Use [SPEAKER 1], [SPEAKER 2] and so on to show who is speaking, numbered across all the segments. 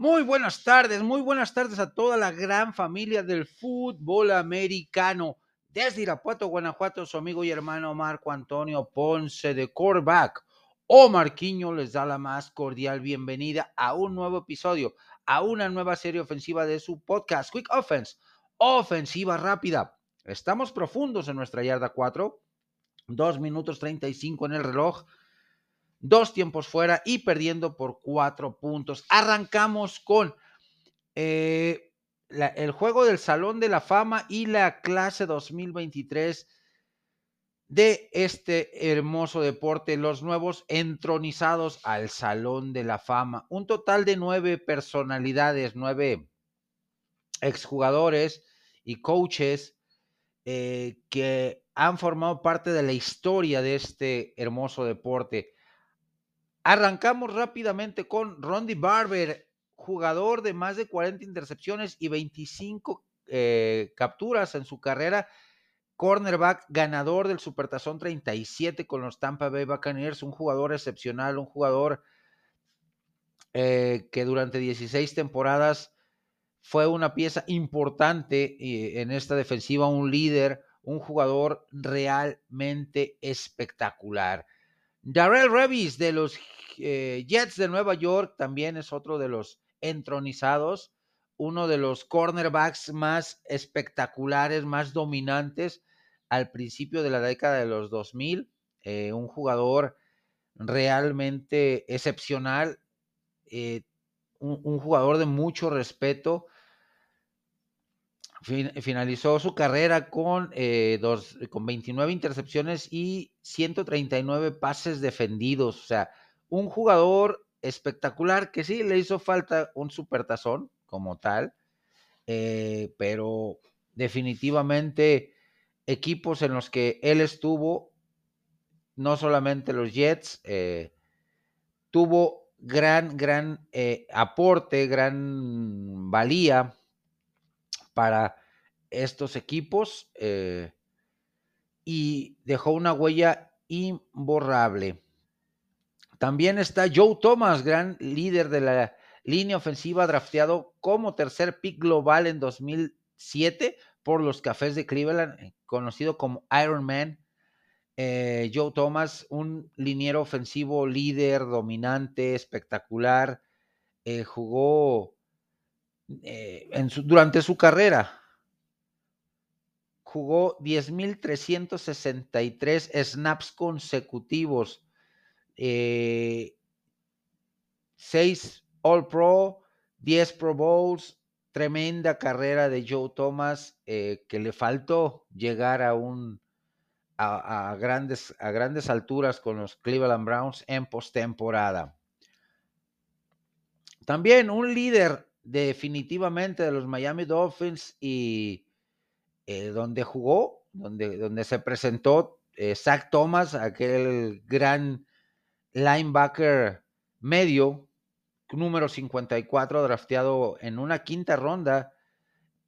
[SPEAKER 1] Muy buenas tardes, muy buenas tardes a toda la gran familia del fútbol americano. Desde Irapuato, Guanajuato, su amigo y hermano Marco Antonio Ponce de Corback o Marquiño les da la más cordial bienvenida a un nuevo episodio, a una nueva serie ofensiva de su podcast, Quick Offense, ofensiva rápida. Estamos profundos en nuestra yarda 4, 2 minutos 35 en el reloj dos tiempos fuera y perdiendo por cuatro puntos. Arrancamos con eh, el juego del Salón de la Fama y la clase 2023 de este hermoso deporte, los nuevos entronizados al Salón de la Fama. Un total de nueve personalidades, nueve exjugadores y coaches eh, que han formado parte de la historia de este hermoso deporte. Arrancamos rápidamente con Rondy Barber, jugador de más de 40 intercepciones y 25 eh, capturas en su carrera. Cornerback, ganador del Supertazón 37 con los Tampa Bay Buccaneers, un jugador excepcional, un jugador eh, que durante 16 temporadas fue una pieza importante eh, en esta defensiva, un líder, un jugador realmente espectacular. Darrell Revis de los eh, Jets de Nueva York también es otro de los entronizados, uno de los cornerbacks más espectaculares, más dominantes al principio de la década de los 2000, eh, un jugador realmente excepcional, eh, un, jugador de mucho respeto, finalizó su carrera con, dos, con 29 intercepciones y 139 pases defendidos. O sea, un jugador espectacular que sí le hizo falta un supertazón como tal, eh, pero definitivamente equipos en los que él estuvo, no solamente los Jets, eh, tuvo gran, gran aporte, gran valía para estos equipos eh, y dejó una huella imborrable. También está Joe Thomas, gran líder de la línea ofensiva, drafteado como tercer pick global en 2007 por los Cafés de Cleveland, eh, conocido como Iron Man. Eh, Joe Thomas, un liniero ofensivo líder, dominante, espectacular, jugó eh, durante su carrera. Jugó 10.363 snaps consecutivos, 6 eh, All Pro, 10 Pro Bowls, tremenda carrera de Joe Thomas eh, que le faltó llegar a un a, grandes, a grandes alturas con los Cleveland Browns en postemporada. También un líder definitivamente de los Miami Dolphins y eh, donde jugó, donde, donde se presentó eh, Zach Thomas, aquel gran linebacker medio, número 54, drafteado en una quinta ronda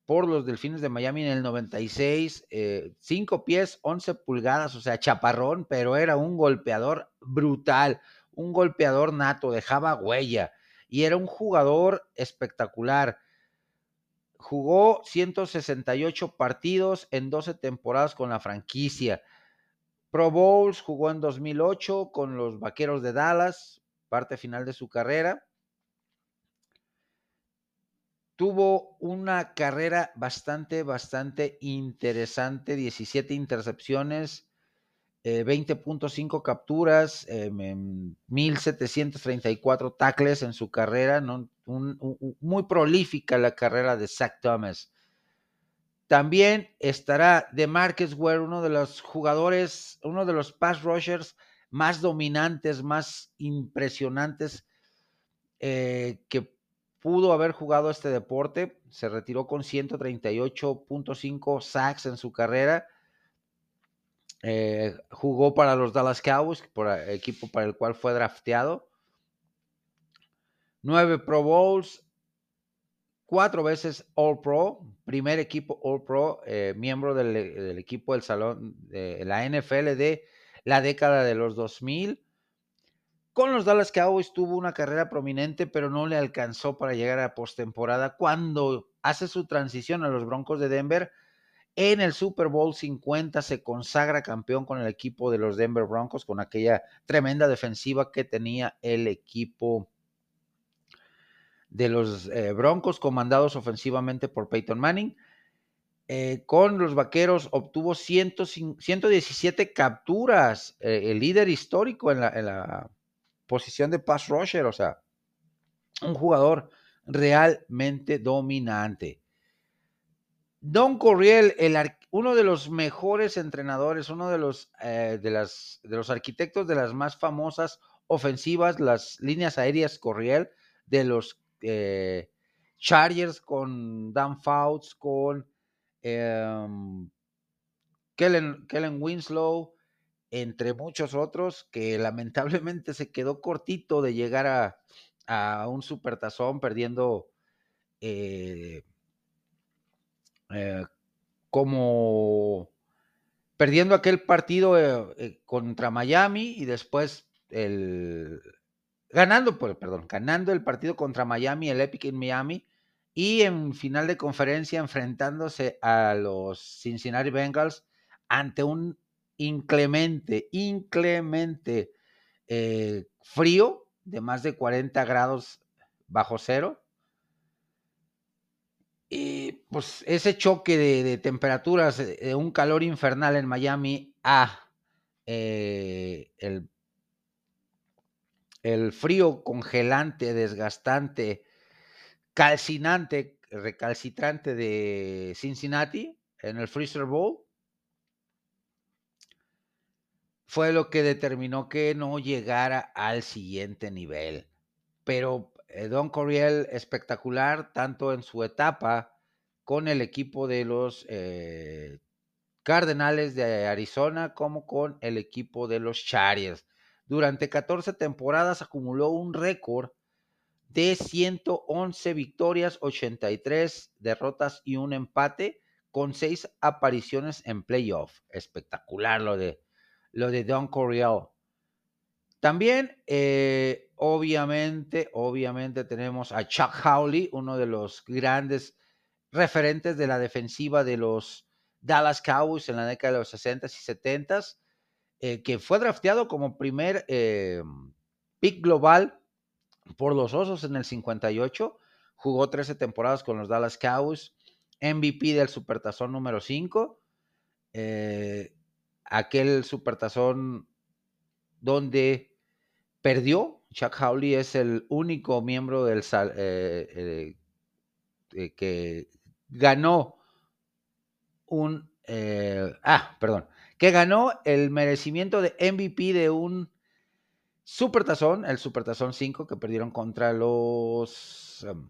[SPEAKER 1] por los Delfines de Miami en el 96, 5 eh, pies, 11 pulgadas, o sea, chaparrón, pero era un golpeador brutal, un golpeador nato, dejaba huella y era un jugador espectacular. Jugó 168 partidos en 12 temporadas con la franquicia. Pro Bowls jugó en 2008 con los Vaqueros de Dallas, parte final de su carrera. Tuvo una carrera bastante, bastante interesante, 17 intercepciones, 20.5 eh, capturas, 1.734 em, tackles en su carrera, muy prolífica la carrera de Zach Thomas. También estará de Marcus Ware, uno de los jugadores, uno de los pass rushers más dominantes, más impresionantes eh, que pudo haber jugado este deporte. Se retiró con 138.5 sacks en su carrera eh, jugó para los Dallas Cowboys, por equipo para el cual fue drafteado. Nueve Pro Bowls, cuatro veces All Pro, primer equipo All Pro, eh, miembro del, equipo del salón de la NFL de la década de los 2000. Con los Dallas Cowboys tuvo una carrera prominente, pero no le alcanzó para llegar a postemporada cuando hace su transición a los Broncos de Denver. En el Super Bowl 50 se consagra campeón con el equipo de los Denver Broncos, con aquella tremenda defensiva que tenía el equipo de los eh, Broncos, comandados ofensivamente por Peyton Manning. Eh, con los Vaqueros obtuvo 117 capturas, eh, el líder histórico en la, en la posición de pass rusher, o sea, un jugador realmente dominante. Don Corriel, el, uno de los mejores entrenadores, uno de los, de, las, de los arquitectos de las más famosas ofensivas, las líneas aéreas Corriel, de los eh, Chargers con Dan Fouts, con em, Kellen, Kellen Winslow, entre muchos otros, que lamentablemente se quedó cortito de llegar a, a un supertazón perdiendo eh, eh, como perdiendo aquel partido eh, contra Miami y después el ganando, perdón, ganando el partido contra Miami, el Epic en Miami, y en final de conferencia enfrentándose a los Cincinnati Bengals ante un inclemente, inclemente frío de más de 40 grados bajo cero. Y pues ese choque de, temperaturas, de un calor infernal en Miami a eh, el, el frío congelante, desgastante, calcinante, recalcitrante de Cincinnati en el Freezer Bowl, fue lo que determinó que no llegara al siguiente nivel. Pero eh, Don Coriel espectacular, tanto en su etapa con el equipo de los eh, Cardenales de Arizona como con el equipo de los Chargers. Durante 14 temporadas acumuló un récord de 111 victorias, 83 derrotas y un empate con seis apariciones en playoff. Espectacular lo de lo de Don Coryell. También, eh, obviamente, obviamente tenemos a Chuck Howley, uno de los grandes referentes de la defensiva de los Dallas Cowboys en la década de los 60s y 70s, eh, que fue drafteado como primer eh, pick global por los Osos en el 58, jugó 13 temporadas con los Dallas Cowboys, MVP del Supertazón número 5, aquel supertazón donde perdió. Chuck Howley es el único miembro del eh, eh, que ganó un eh, ah, perdón, que ganó el merecimiento de MVP de un supertazón, el supertazón 5 que perdieron contra los um,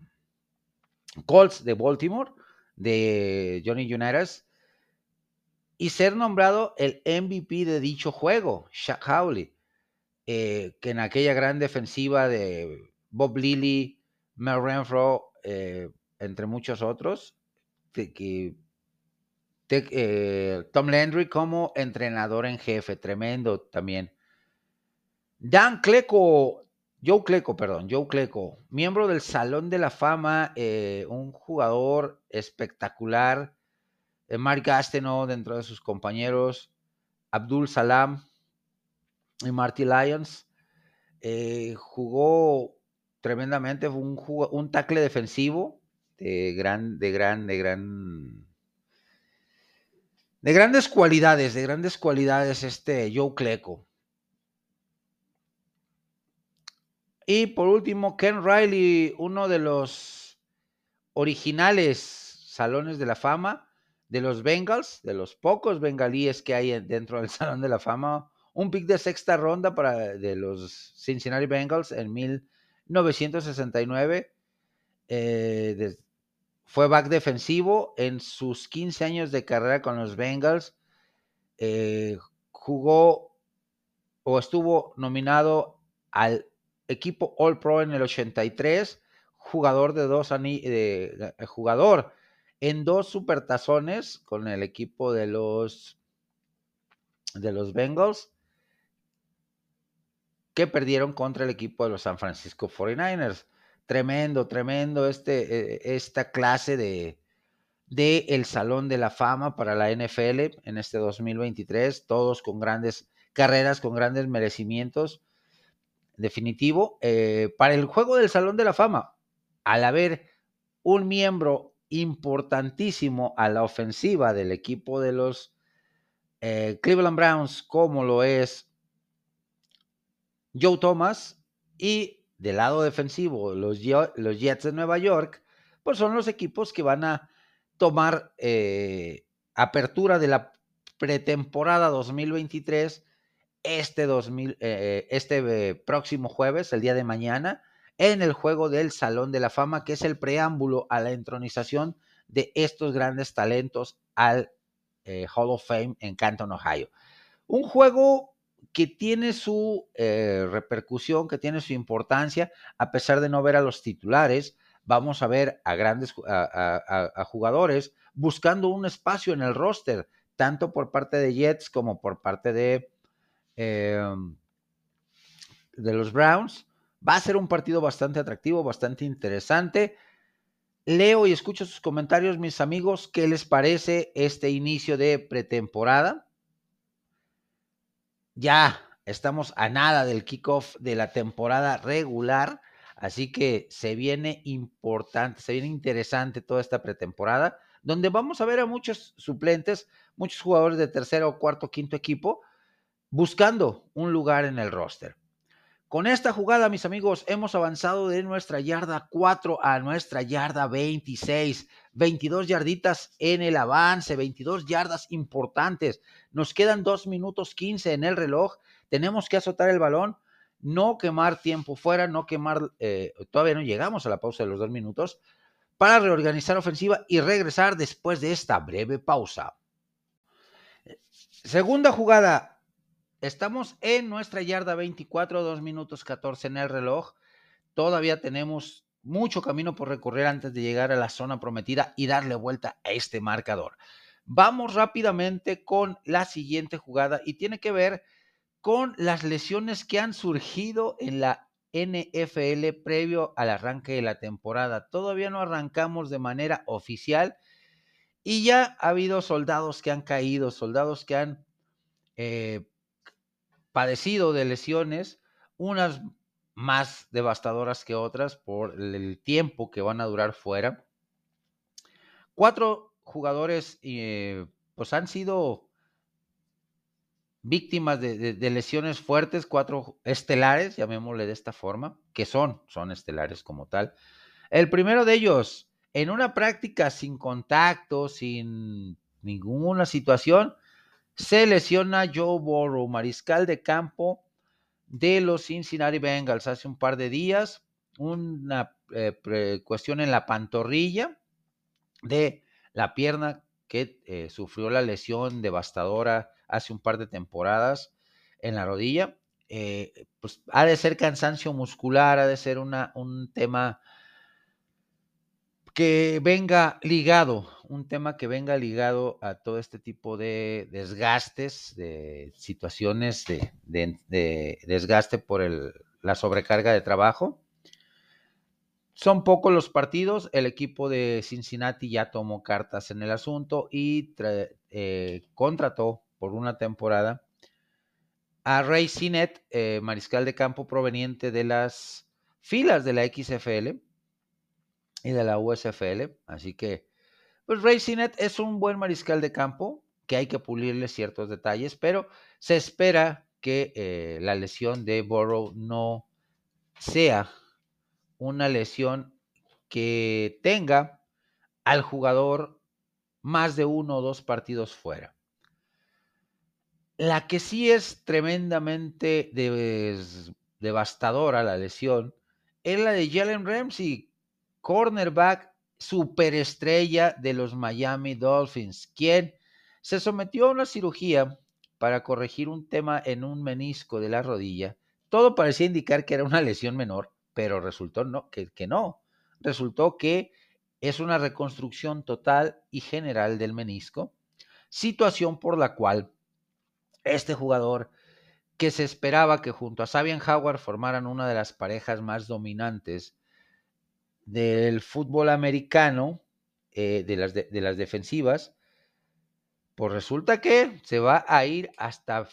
[SPEAKER 1] Colts de Baltimore de Johnny Unitas y ser nombrado el MVP de dicho juego, Shaq Howley, eh, que en aquella gran defensiva de Bob Lilly, Mel Renfro, eh, entre muchos otros, que, eh, Tom Landry como entrenador en jefe, tremendo también. Dan Cleco, Joe Cleco, perdón, Joe Cleco, miembro del Salón de la Fama, un jugador espectacular, Mark Gastineau dentro de sus compañeros, Abdul Salam y Marty Lyons. Eh, jugó tremendamente, fue un, un tackle defensivo de gran, de gran, de gran, de grandes cualidades, de grandes cualidades este Joe Cleco. Y por último, Ken Riley, uno de los originales salones de la fama, de los Bengals, de los pocos bengalíes que hay dentro del Salón de la Fama, un pick de sexta ronda para de los Cincinnati Bengals en 1969. Eh, fue back defensivo en sus 15 años de carrera con los Bengals. Eh, jugó o estuvo nominado al equipo All Pro en el 83, jugador de dos anillos, jugador en dos supertazones con el equipo de los de los Bengals. que perdieron contra el equipo de los San Francisco 49ers. Tremendo, tremendo este, eh, esta clase de, de el Salón de la Fama para la NFL en este 2023, todos con grandes carreras, con grandes merecimientos. Definitivo, eh, para el juego del Salón de la Fama, al haber un miembro importantísimo a la ofensiva del equipo de los eh, Cleveland Browns, como lo es Joe Thomas, y del lado defensivo, los, los Jets de Nueva York, pues son los equipos que van a tomar eh, apertura de la pretemporada 2023 este, 2000, eh, este próximo jueves, el día de mañana, en el juego del Salón de la Fama, que es el preámbulo a la entronización de estos grandes talentos al eh, Hall of Fame en Canton, Ohio. Un juego que tiene su eh, repercusión, que tiene su importancia, a pesar de no ver a los titulares, vamos a ver a grandes a, jugadores buscando un espacio en el roster, tanto por parte de Jets como por parte de, em, de los Browns. Va a ser un partido bastante atractivo, bastante interesante. Leo y escucho sus comentarios, mis amigos. ¿Qué les parece este inicio de pretemporada? Ya estamos a nada del kickoff de la temporada regular, así que se viene importante, se viene interesante toda esta pretemporada, donde vamos a ver a muchos suplentes, muchos jugadores de tercero, cuarto, quinto equipo, buscando un lugar en el roster. Con esta jugada, mis amigos, hemos avanzado de nuestra yarda 4 a nuestra yarda 26. 22 yarditas en el avance, 22 yardas importantes. Nos quedan 2 minutos 15 en el reloj. Tenemos que azotar el balón, no quemar tiempo fuera, no quemar, eh, todavía no llegamos a la pausa de los 2 minutos, para reorganizar ofensiva y regresar después de esta breve pausa. Segunda jugada, Estamos en nuestra yarda 24, 2 minutos 14 en el reloj. Todavía tenemos mucho camino por recorrer antes de llegar a la zona prometida y darle vuelta a este marcador. Vamos rápidamente con la siguiente jugada y tiene que ver con las lesiones que han surgido en la NFL previo al arranque de la temporada. Todavía no arrancamos de manera oficial y ya ha habido soldados que han caído, soldados que han eh, padecido de lesiones, unas más devastadoras que otras por el tiempo que van a durar fuera. Cuatro jugadores eh, pues han sido víctimas de, lesiones fuertes, cuatro estelares, llamémosle de esta forma, que son, son estelares como tal. El primero de ellos, en una práctica sin contacto, sin ninguna situación, se lesiona Joe Burrow, mariscal de campo de los Cincinnati Bengals hace un par de días, una eh, cuestión en la pantorrilla de la pierna que eh, sufrió la lesión devastadora hace un par de temporadas en la rodilla. Eh, pues ha de ser cansancio muscular, ha de ser una, un tema que venga ligado, un tema que venga ligado a todo este tipo de desgastes, de situaciones de, desgaste por la sobrecarga de trabajo. Son pocos los partidos, el equipo de Cincinnati ya tomó cartas en el asunto y eh, contrató por una temporada a Ray Sinet, eh, mariscal de campo proveniente de las filas de la XFL y de la USFL. Así que, pues Ray Sinet es un buen mariscal de campo que hay que pulirle ciertos detalles, pero se espera que eh, la lesión de Burrow no sea una lesión que tenga al jugador más de uno o dos partidos fuera. La que sí es tremendamente devastadora la lesión es la de Jalen Ramsey, cornerback superestrella de los Miami Dolphins, quien se sometió a una cirugía para corregir un tema en un menisco de la rodilla. Todo parecía indicar que era una lesión menor, pero resultó no, que, que no. Resultó que es una reconstrucción total y general del menisco, situación por la cual este jugador que se esperaba que junto a Sabian Howard formaran una de las parejas más dominantes del fútbol americano, eh, de, las de, las defensivas, pues resulta que se va a ir hasta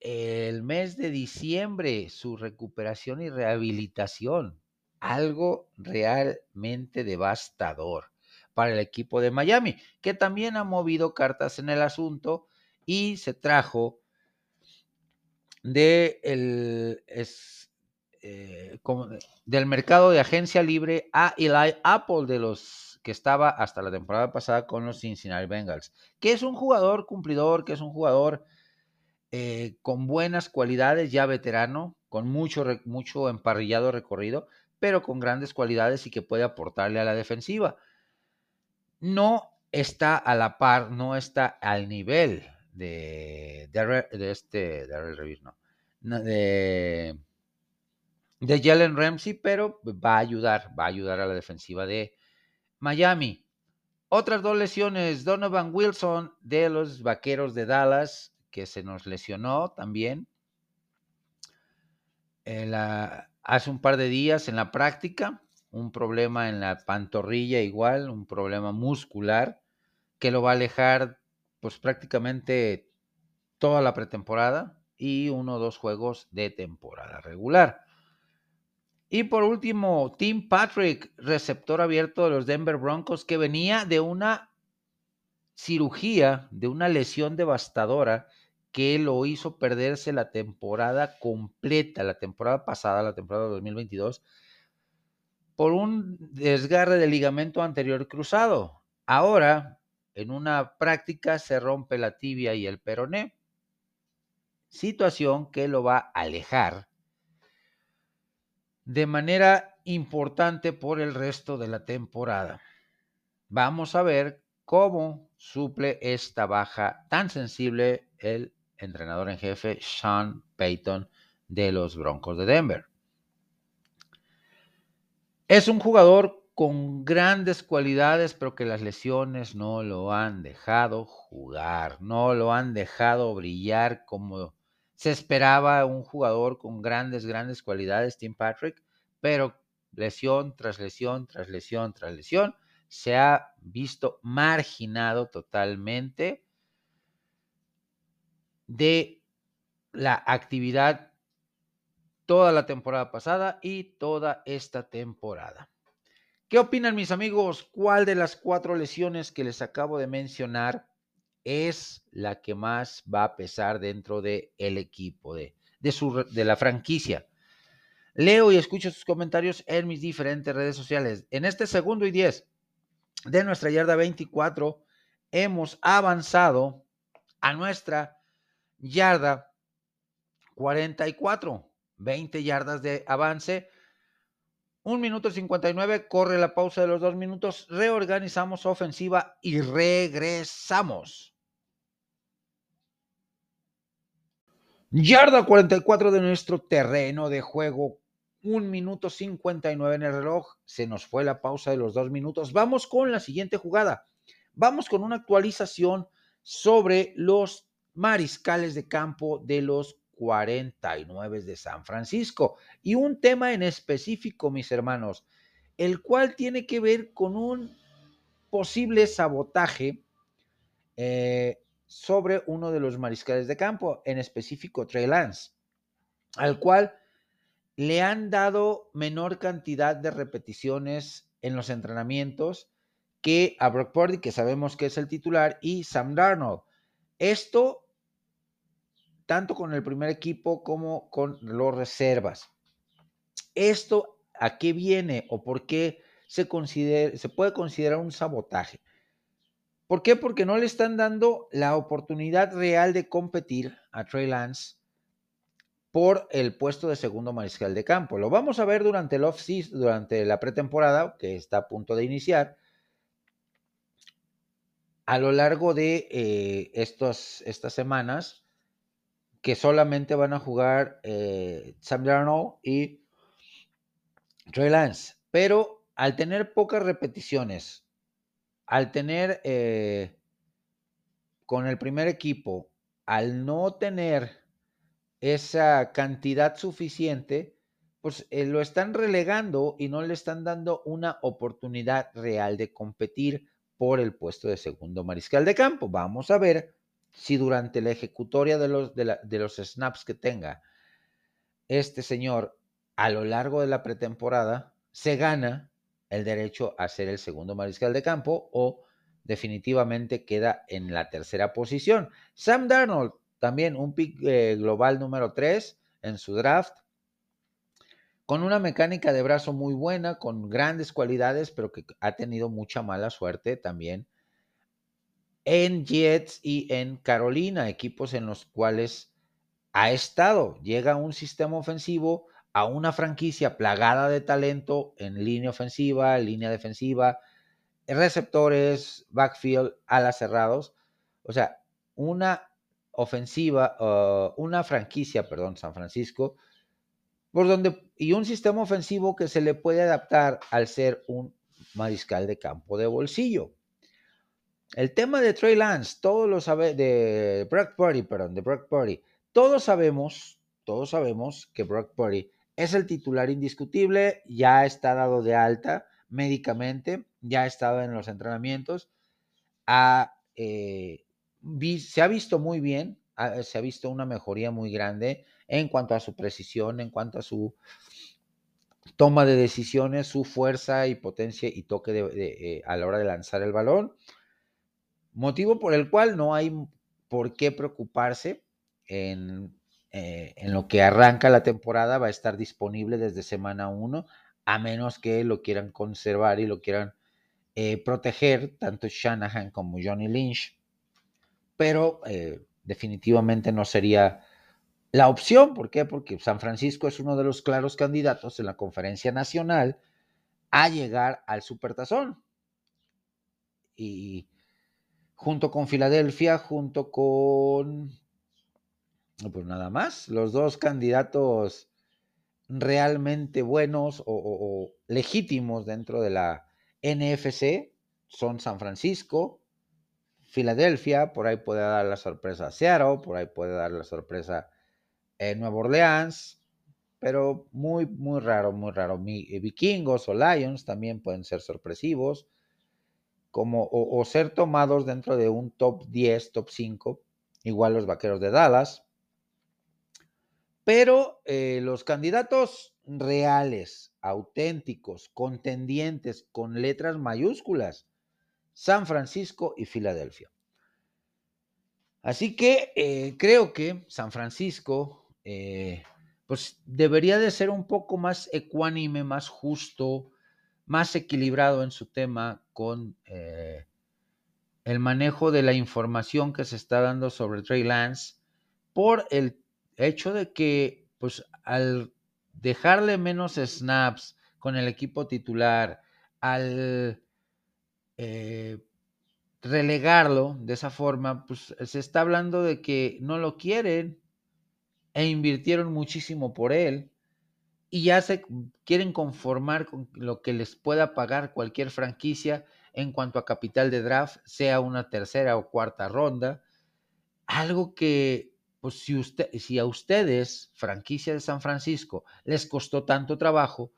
[SPEAKER 1] el mes de diciembre su recuperación y rehabilitación. Algo realmente devastador para el equipo de Miami, que también ha movido cartas en el asunto y se trajo de el, eh, del mercado de agencia libre a Eli Apple de los que estaba hasta la temporada pasada con los Cincinnati Bengals, que es un jugador cumplidor, que es un jugador eh, con buenas cualidades, ya veterano, con mucho, mucho emparrillado recorrido, pero con grandes cualidades y que puede aportarle a la defensiva. No está a la par, no está al nivel de, de, este, de, no, de, de Jalen Ramsey, pero va a ayudar, va a ayudar a la defensiva de Miami. Otras dos lesiones, Donovan Wilson de los Vaqueros de Dallas, que se nos lesionó también hace un par de días en la práctica, un problema en la pantorrilla igual, un problema muscular que lo va a alejar pues prácticamente toda la pretemporada y uno o dos juegos de temporada regular. Y por último, Tim Patrick, receptor abierto de los Denver Broncos, que venía de una cirugía, de una lesión devastadora que lo hizo perderse la temporada completa, la temporada pasada, la temporada 2022, por un desgarre del ligamento anterior cruzado. Ahora, en una práctica, se rompe la tibia y el peroné, situación que lo va a alejar de manera importante por el resto de la temporada. Vamos a ver cómo suple esta baja tan sensible el entrenador en jefe Sean Payton de los Broncos de Denver. Es un jugador con grandes cualidades, pero que las lesiones no lo han dejado jugar, no lo han dejado brillar como se esperaba un jugador con grandes, grandes cualidades, Tim Patrick, pero lesión tras lesión, tras lesión, tras lesión, se ha visto marginado totalmente de la actividad toda la temporada pasada y toda esta temporada. ¿Qué opinan mis amigos? ¿Cuál de las cuatro lesiones que les acabo de mencionar es la que más va a pesar dentro del el equipo, de, de, su, de la franquicia. Leo y escucho sus comentarios en mis diferentes redes sociales. En este segundo y 10 de nuestra yarda 24, hemos avanzado a nuestra yarda 44. 20 yardas de avance. Un minuto 59, corre la pausa de los dos minutos, reorganizamos ofensiva y regresamos. Yarda 44 de nuestro terreno de juego. Un minuto 59 en el reloj. Se nos fue la pausa de los dos minutos. Vamos con la siguiente jugada. Vamos con una actualización sobre los mariscales de campo de los 49 de San Francisco. Y un tema en específico, mis hermanos, el cual tiene que ver con un posible sabotaje eh, sobre uno de los mariscales de campo, en específico Trey Lance, al cual le han dado menor cantidad de repeticiones en los entrenamientos que a Brock Purdy, que sabemos que es el titular, y Sam Darnold. Esto tanto con el primer equipo como con los reservas. ¿Esto a qué viene o por qué se, se puede considerar un sabotaje? ¿Por qué? Porque no le están dando la oportunidad real de competir a Trey Lance por el puesto de segundo mariscal de campo. Lo vamos a ver durante el off durante la pretemporada, que está a punto de iniciar. A lo largo de eh, estos, estas semanas, que solamente van a jugar eh, Sam Darnold y Trey Lance. Pero al tener pocas repeticiones, al tener eh, con el primer equipo, al no tener esa cantidad suficiente, pues eh, lo están relegando y no le están dando una oportunidad real de competir por el puesto de segundo mariscal de campo. Vamos a ver si durante la ejecutoria de los, de los snaps que tenga este señor a lo largo de la pretemporada se gana el derecho a ser el segundo mariscal de campo o definitivamente queda en la tercera posición. Sam Darnold, también un pick eh, global número 3 en su draft, con una mecánica de brazo muy buena, con grandes cualidades, pero que ha tenido mucha mala suerte también en Jets y en Carolina, equipos en los cuales ha estado. Llega un sistema ofensivo a una franquicia plagada de talento en línea ofensiva, línea defensiva, receptores, backfield, alas cerrados. O sea, una ofensiva, uh, una franquicia, perdón, San Francisco, por donde, y un sistema ofensivo que se le puede adaptar al ser un mariscal de campo de bolsillo. El tema de Trey Lance, todos lo sabe, de Brock Purdy, perdón, de Brock Purdy, todos sabemos, todos sabemos que Brock Purdy es el titular indiscutible, ya está dado de alta médicamente, ya ha estado en los entrenamientos, eh, se ha visto muy bien, se ha visto una mejoría muy grande en cuanto a su precisión, en cuanto a su toma de decisiones, su fuerza y potencia y toque eh, a la hora de lanzar el balón. Motivo por el cual no hay por qué preocuparse en eh, en lo que arranca la temporada va a estar disponible desde semana 1, a menos que lo quieran conservar y lo quieran eh, proteger, tanto Shanahan como Johnny Lynch. Pero eh, definitivamente no sería la opción. ¿Por qué? Porque San Francisco es uno de los claros candidatos en la conferencia nacional a llegar al Supertazón. Y junto con Filadelfia, junto con pues nada más, los dos candidatos realmente buenos o, legítimos dentro de la NFC son San Francisco, Filadelfia, por ahí puede dar la sorpresa Seattle, por ahí puede dar la sorpresa en Nueva Orleans, pero muy, muy raro, muy raro. Eh, vikingos o Lions también pueden ser sorpresivos, como, o, o ser tomados dentro de un top 10, top 5, igual los Vaqueros de Dallas, pero eh, los candidatos reales, auténticos, contendientes con letras mayúsculas, San Francisco y Filadelfia. Así que eh, creo que San Francisco eh, pues debería de ser un poco más ecuánime, más justo, más equilibrado en su tema con el manejo de la información que se está dando sobre Trey Lance por el hecho de que, pues, al dejarle menos snaps con el equipo titular, al eh, relegarlo de esa forma, pues se está hablando de que no lo quieren e invirtieron muchísimo por él y ya se quieren conformar con lo que les pueda pagar cualquier franquicia en cuanto a capital de draft, sea una tercera o cuarta ronda, algo que pues si, si a ustedes, franquicia de San Francisco, les costó tanto trabajo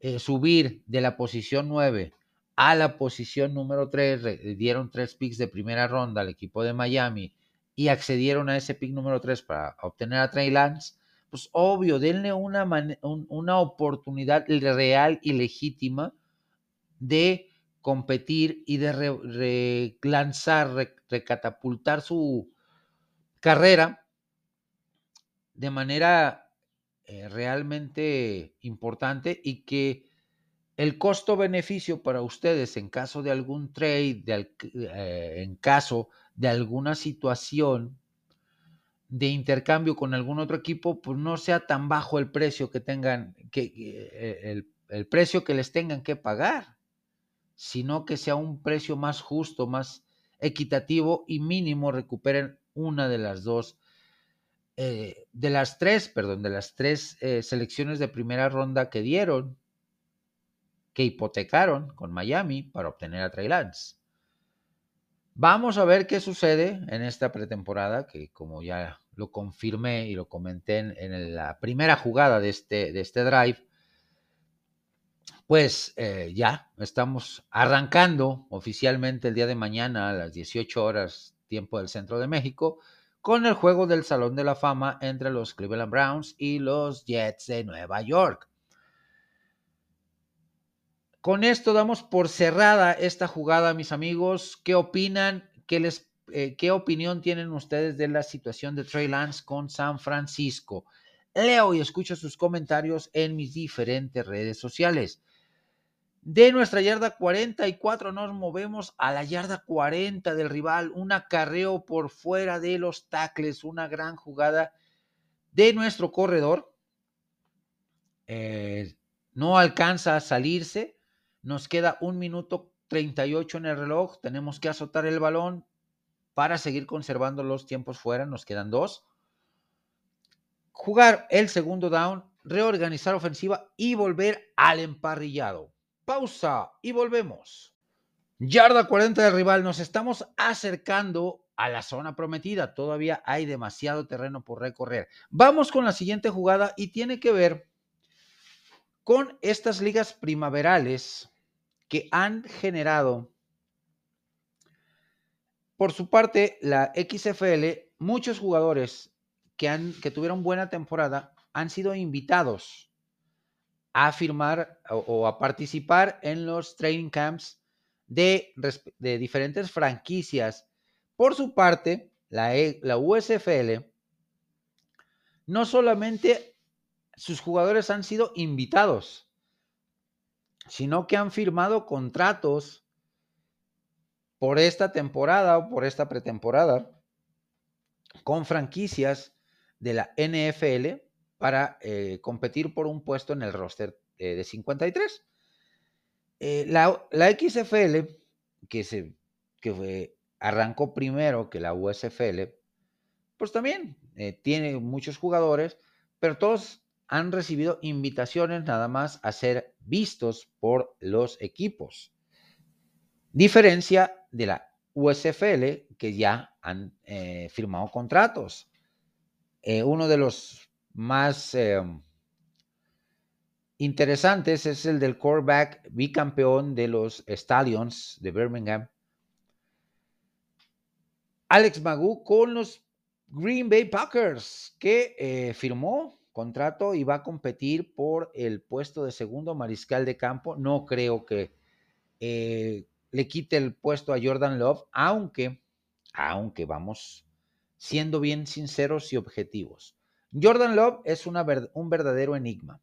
[SPEAKER 1] eh, subir de la posición 9 a la posición número 3, dieron tres picks de primera ronda al equipo de Miami y accedieron a ese pick número 3 para obtener a Trey Lance, pues obvio, denle una, una oportunidad real y legítima de competir y de relanzar, recatapultar su carrera de manera eh, realmente importante y que el costo-beneficio para ustedes en caso de algún trade, eh, en caso de alguna situación de intercambio con algún otro equipo, pues no sea tan bajo el precio que tengan, que, eh, el, el precio que les tengan que pagar, sino que sea un precio más justo, más equitativo y mínimo recuperen una de las dos eh, de las tres, perdón, de las tres eh, selecciones de primera ronda que dieron, que hipotecaron con Miami para obtener a Trey Lance. Vamos a ver qué sucede en esta pretemporada, que como ya lo confirmé y lo comenté en, la primera jugada de este, de este drive, pues eh, ya estamos arrancando oficialmente el día de mañana a las 18 horas tiempo del centro de México con el juego del Salón de la Fama entre los Cleveland Browns y los Jets de Nueva York. Con esto damos por cerrada esta jugada, mis amigos. ¿Qué opinan? ¿Qué, eh, ¿Qué opinión tienen ustedes de la situación de Trey Lance con San Francisco? Leo y escucho sus comentarios en mis diferentes redes sociales. De nuestra yarda 44 nos movemos a la yarda 40 del rival, un acarreo por fuera de los tackles, una gran jugada de nuestro corredor. Eh, no alcanza a salirse, nos queda un minuto 38 en el reloj, tenemos que azotar el balón para seguir conservando los tiempos fuera, nos quedan dos. Jugar el segundo down, reorganizar ofensiva y volver al emparrillado. Pausa y volvemos. Yarda 40 del rival, nos estamos acercando a la zona prometida. Todavía hay demasiado terreno por recorrer. Vamos con la siguiente jugada y tiene que ver con estas ligas primaverales que han generado, por su parte, la XFL, muchos jugadores que, que tuvieron buena temporada han sido invitados a firmar o, a participar en los training camps de, diferentes franquicias. Por su parte, la, e, la USFL, no solamente sus jugadores han sido invitados, sino que han firmado contratos por esta temporada o por esta pretemporada con franquicias de la NFL para eh, competir por un puesto en el roster eh, de 53. Eh, la, la, XFL, que, se, que arrancó primero que la USFL, pues también tiene muchos jugadores, pero todos han recibido invitaciones nada más a ser vistos por los equipos. Diferencia de la USFL, que ya han firmado contratos. uno de los más em, interesantes es el del quarterback bicampeón de los Stallions de Birmingham, Alex Magoo con los Green Bay Packers, que eh, firmó contrato y va a competir por el puesto de segundo mariscal de campo. No creo que eh, le quite el puesto a Jordan Love, aunque, aunque vamos siendo bien sinceros y objetivos. Jordan Love es un verdadero enigma.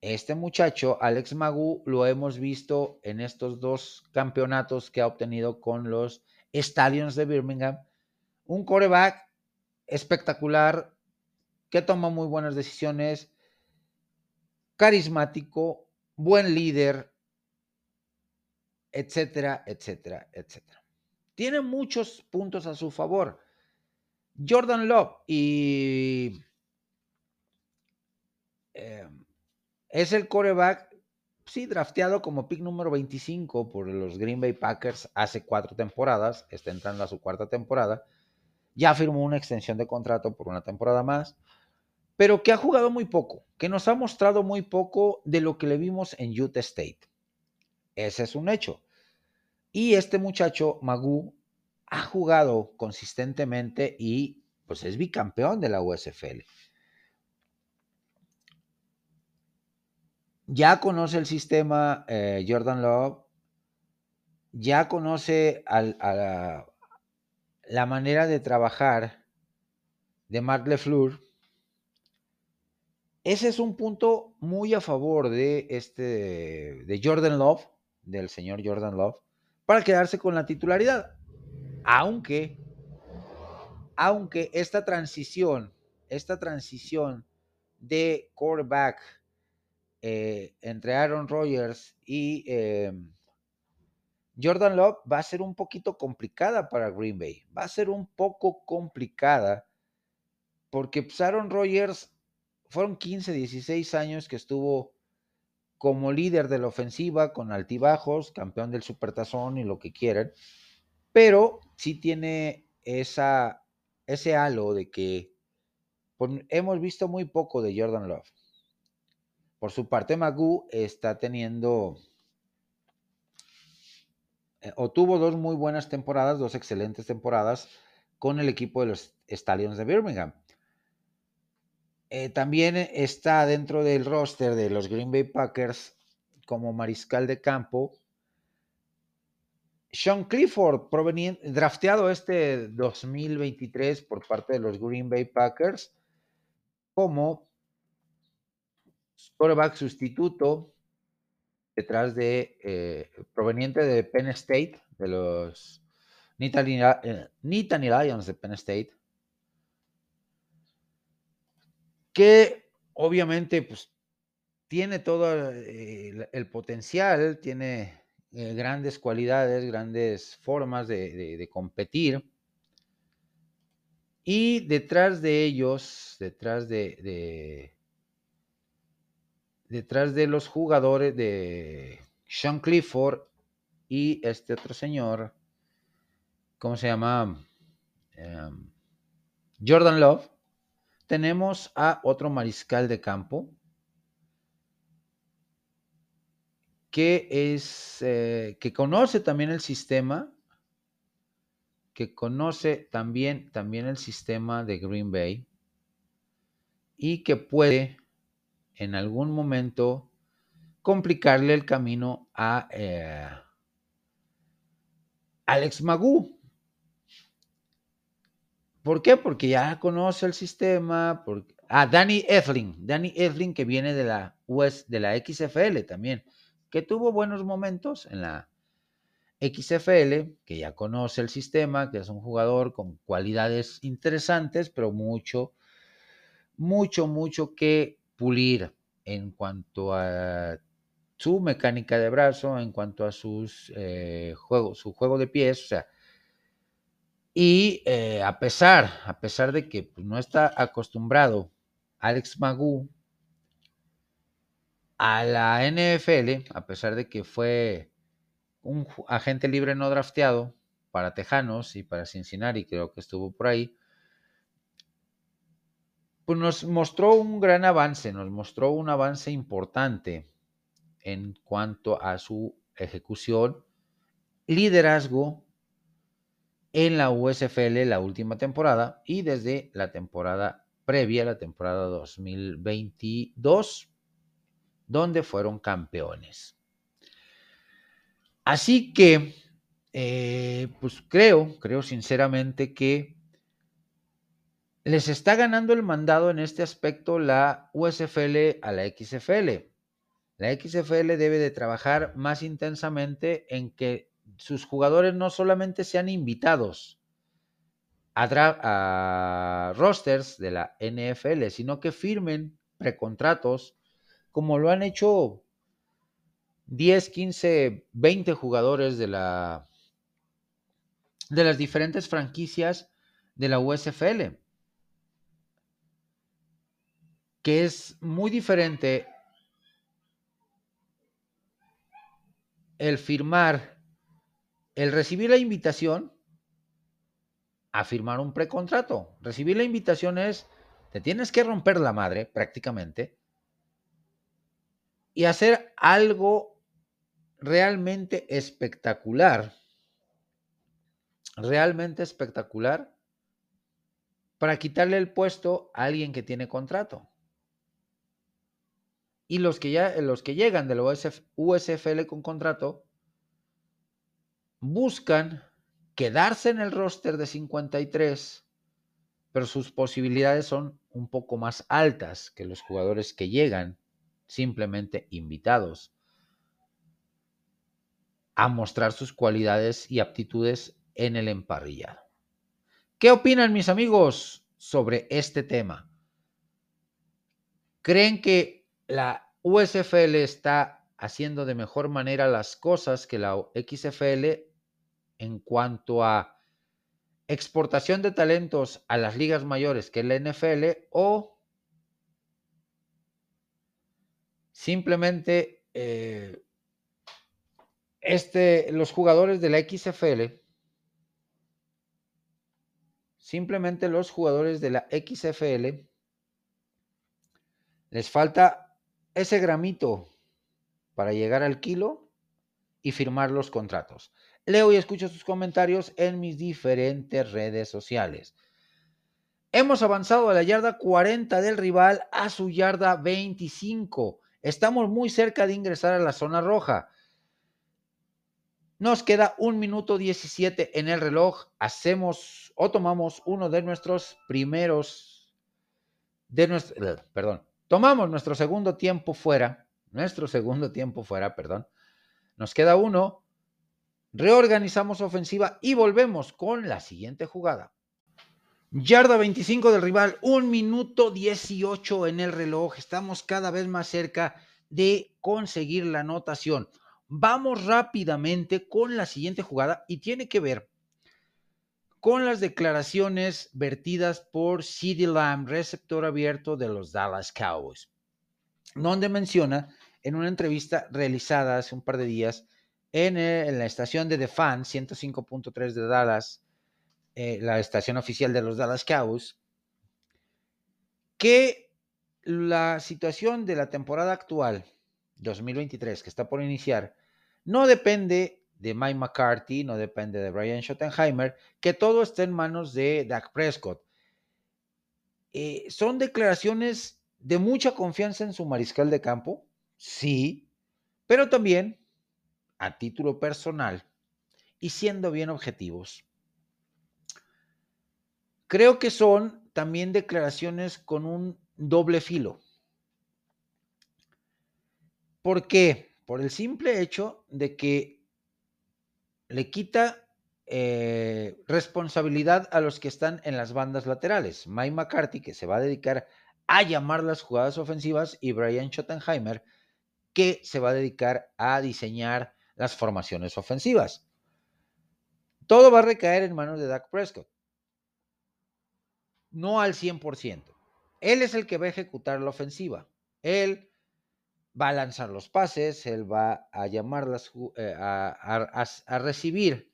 [SPEAKER 1] Este muchacho, Alex Magoo, lo hemos visto en estos dos campeonatos que ha obtenido con los Stallions de Birmingham. Un coreback espectacular, que toma muy buenas decisiones, carismático, buen líder, etcétera, etcétera, etcétera. Tiene muchos puntos a su favor. Jordan Love y em, es el coreback, sí, drafteado como pick número 25 por los Green Bay Packers hace cuatro temporadas, está entrando a su cuarta temporada, ya firmó una extensión de contrato por una temporada más, pero que ha jugado muy poco, que nos ha mostrado muy poco de lo que le vimos en Utah State. Ese es un hecho. Y este muchacho, Magoo, ha jugado consistentemente y pues es bicampeón de la USFL. Ya conoce el sistema eh, Jordan Love, ya conoce la, la, manera de trabajar de Mark LeFleur. Ese es un punto muy a favor de, este, de Jordan Love, del señor Jordan Love, para quedarse con la titularidad aunque, aunque esta transición, esta transición de quarterback eh, entre Aaron Rodgers y em, Jordan Love va a ser un poquito complicada para Green Bay. Va a ser un poco complicada porque pues, Aaron Rodgers fueron 15, 16 años que estuvo como líder de la ofensiva con altibajos, campeón del Supertazón y lo que quieran pero sí tiene esa ese halo de que hemos visto muy poco de Jordan Love. Por su parte, Magoo está teniendo eh, o tuvo dos muy buenas temporadas, dos excelentes temporadas con el equipo de los Stallions de Birmingham. Eh, también está dentro del roster de los Green Bay Packers como mariscal de campo sean Clifford, drafteado este 2023 por parte de los Green Bay Packers como quarterback sustituto detrás de, eh, proveniente de Penn State, de los Nittany, eh, Lions de Penn State, que obviamente pues, tiene todo eh, el potencial, tiene eh, grandes cualidades, grandes formas de, competir. Y detrás de ellos, detrás de, detrás de los jugadores de Sean Clifford y este otro señor, ¿cómo se llama? Em, Jordan Love, tenemos a otro mariscal de campo que es, eh, que conoce también el sistema, que conoce también, también el sistema de Green Bay y que puede en algún momento complicarle el camino a eh, Alex Magoo. ¿Por qué? Porque ya conoce el sistema. Porque... Ah, Danny Eflin. Danny Eflin que viene de la, US, de la XFL también que tuvo buenos momentos en la XFL, que ya conoce el sistema, que es un jugador con cualidades interesantes, pero mucho, mucho, mucho que pulir en cuanto a su mecánica de brazo, en cuanto a sus eh, su juego de pies, o sea, y eh, a pesar, a pesar de que pues, no está acostumbrado Alex Magoo a la NFL, a pesar de que fue un agente libre no drafteado para Tejanos y para Cincinnati, creo que estuvo por ahí, pues nos mostró un gran avance, nos mostró un avance importante en cuanto a su ejecución, liderazgo en la USFL la última temporada y desde la temporada previa, la temporada 2022 donde fueron campeones. Así que, eh, pues creo, creo sinceramente que les está ganando el mandado en este aspecto la USFL a la XFL. La XFL debe de trabajar más intensamente en que sus jugadores no solamente sean invitados a, a rosters de la NFL, sino que firmen precontratos como lo han hecho 10, 15, 20 jugadores de la de las diferentes franquicias de la USFL. Que es muy diferente el firmar, el recibir la invitación a firmar un precontrato. Recibir la invitación es, te tienes que romper la madre prácticamente y hacer algo realmente espectacular, realmente espectacular, para quitarle el puesto a alguien que tiene contrato. Y los que, ya, los que llegan de la USFL con contrato buscan quedarse en el roster de 53, pero sus posibilidades son un poco más altas que los jugadores que llegan simplemente invitados a mostrar sus cualidades y aptitudes en el emparrillado. ¿Qué opinan mis amigos sobre este tema? ¿Creen que la USFL está haciendo de mejor manera las cosas que la XFL en cuanto a exportación de talentos a las ligas mayores que la NFL o Simplemente eh, este, los jugadores de la XFL Simplemente los jugadores de la XFL les falta ese gramito para llegar al kilo y firmar los contratos. Leo y escucho sus comentarios en mis diferentes redes sociales. Hemos avanzado a la yarda 40 del rival a su yarda 25. Estamos muy cerca de ingresar a la zona roja. Nos queda un minuto 17 en el reloj. Hacemos o tomamos uno de nuestros primeros, de nuestro, perdón, tomamos nuestro segundo tiempo fuera, nuestro segundo tiempo fuera, perdón. Nos queda uno. Reorganizamos ofensiva y volvemos con la siguiente jugada. Yarda 25 del rival, un minuto 18 en el reloj. Estamos cada vez más cerca de conseguir la anotación. Vamos rápidamente con la siguiente jugada y tiene que ver con las declaraciones vertidas por CeeDee Lamb, receptor abierto de los Dallas Cowboys, donde menciona en una entrevista realizada hace un par de días en, la estación de The Fan 105.3 de Dallas, eh, la estación oficial de los Dallas Cowboys, que la situación de la temporada actual 2023 que está por iniciar no depende de Mike McCarthy, no depende de Brian Schottenheimer, que todo esté en manos de Dak Prescott. Eh, son declaraciones de mucha confianza en su mariscal de campo, sí, pero también a título personal y siendo bien objetivos. Creo que son también declaraciones con un doble filo. ¿Por qué? Por el simple hecho de que le quita eh, responsabilidad a los que están en las bandas laterales. Mike McCarthy, que se va a dedicar a llamar las jugadas ofensivas, y Brian Schottenheimer, que se va a dedicar a diseñar las formaciones ofensivas. Todo va a recaer en manos de Dak Prescott. No al 100%. Él es el que va a ejecutar la ofensiva. Él va a lanzar los pases, él va a llamarlas, eh, a, recibir,